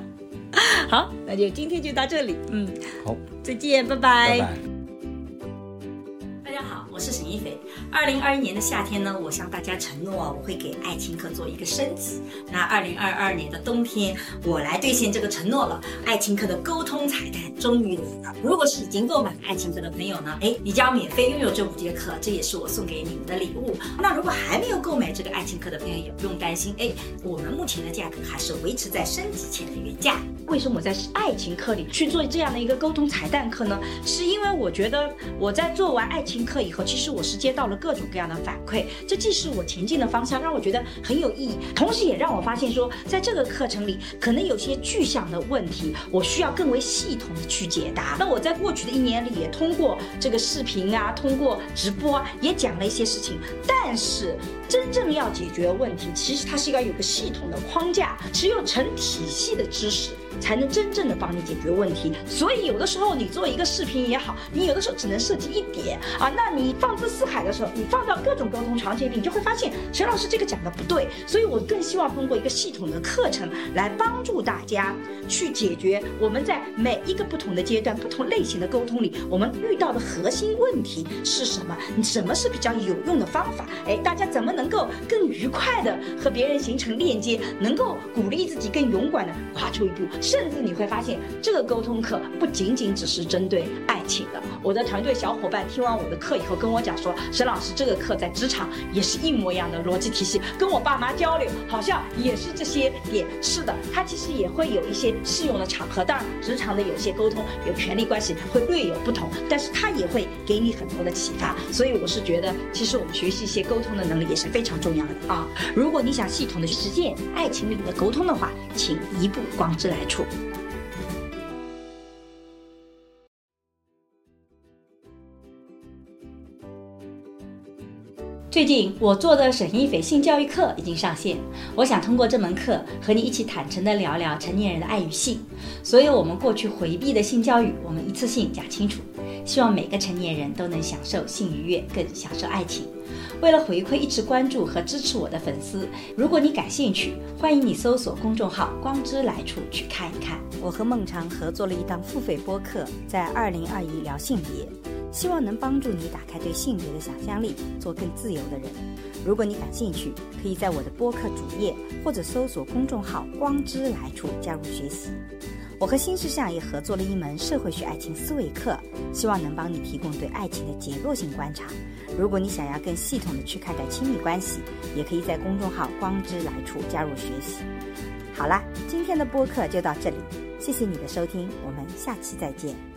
C: 好，那就今天就到这里，嗯，
B: 好，
C: 再见，拜
B: 拜
C: 大家好，我是沈一菲。
A: 二零二一年的夏天呢，我向大家承诺，我会给爱情课做一个升级。那二零二二年的冬天，我来兑现这个承诺了。爱情课的沟通彩蛋终于来了。如果是已经购买爱情课的朋友呢，哎，你将免费拥有这五节课，这也是我送给你们的礼物。那如果还没有购买这个爱情课的朋友，也不用担心，哎，我们目前的价格还是维持在升级前的原价。
C: 为什么我在爱情课里去做这样的一个沟通彩蛋课呢？是因为我觉得我在做完爱情课以后，其实我是接到了各种各样的反馈，这既是我前进的方向，让我觉得很有意义，同时也让我发现说，在这个课程里可能有些具象的问题，我需要更为系统的去解答。那我在过去的一年里，也通过这个视频啊，通过直播啊，也讲了一些事情，但是真正要解决问题，其实它是要有个系统的框架，只有成体系的知识。才能真正的帮你解决问题。所以有的时候你做一个视频也好，你有的时候只能涉及一点啊。那你放之四海的时候，你放到各种沟通场景里，你就会发现陈老师这个讲的不对。所以我更希望通过一个系统的课程来帮助大家去解决我们在每一个不同的阶段、不同类型的沟通里，我们遇到的核心问题是什么？你什么是比较有用的方法？哎，大家怎么能够更愉快的和别人形成链接，能够鼓励自己更勇敢的跨出一步？甚至你会发现，这个沟通课不仅仅只是针对爱情的。我的团队小伙伴听完我的课以后跟我讲说，沈老师这个课在职场也是一模一样的逻辑体系，跟我爸妈交流好像也是这些点。是的，它其实也会有一些适用的场合。当然，职场的有些沟通有权利关系会略有不同，但是它也会给你很多的启发。所以我是觉得，其实我们学习一些沟通的能力也是非常重要的啊。如果你想系统的去实践爱情里的沟通的话，请一步光之来处。最近我做的沈一斐性教育课已经上线，我想通过这门课和你一起坦诚地聊聊成年人的爱与性，所有我们过去回避的性教育，我们一次性讲清楚。希望每个成年人都能享受性愉悦，更享受爱情。为了回馈一直关注和支持我的粉丝，如果你感兴趣，欢迎你搜索公众号“光之来处”去看一看。我和孟尝合作了一档付费播客，在二零二一聊性别，希望能帮助你打开对性别的想象力，做更自由的人。如果你感兴趣，可以在我的播客主页或者搜索公众号“光之来处”加入学习。我和新世相也合作了一门社会学爱情思维课，希望能帮你提供对爱情的结构性观察。如果你想要更系统的去看待亲密关系，也可以在公众号“光之来处”加入学习。好啦，今天的播客就到这里，谢谢你的收听，我们下期再见。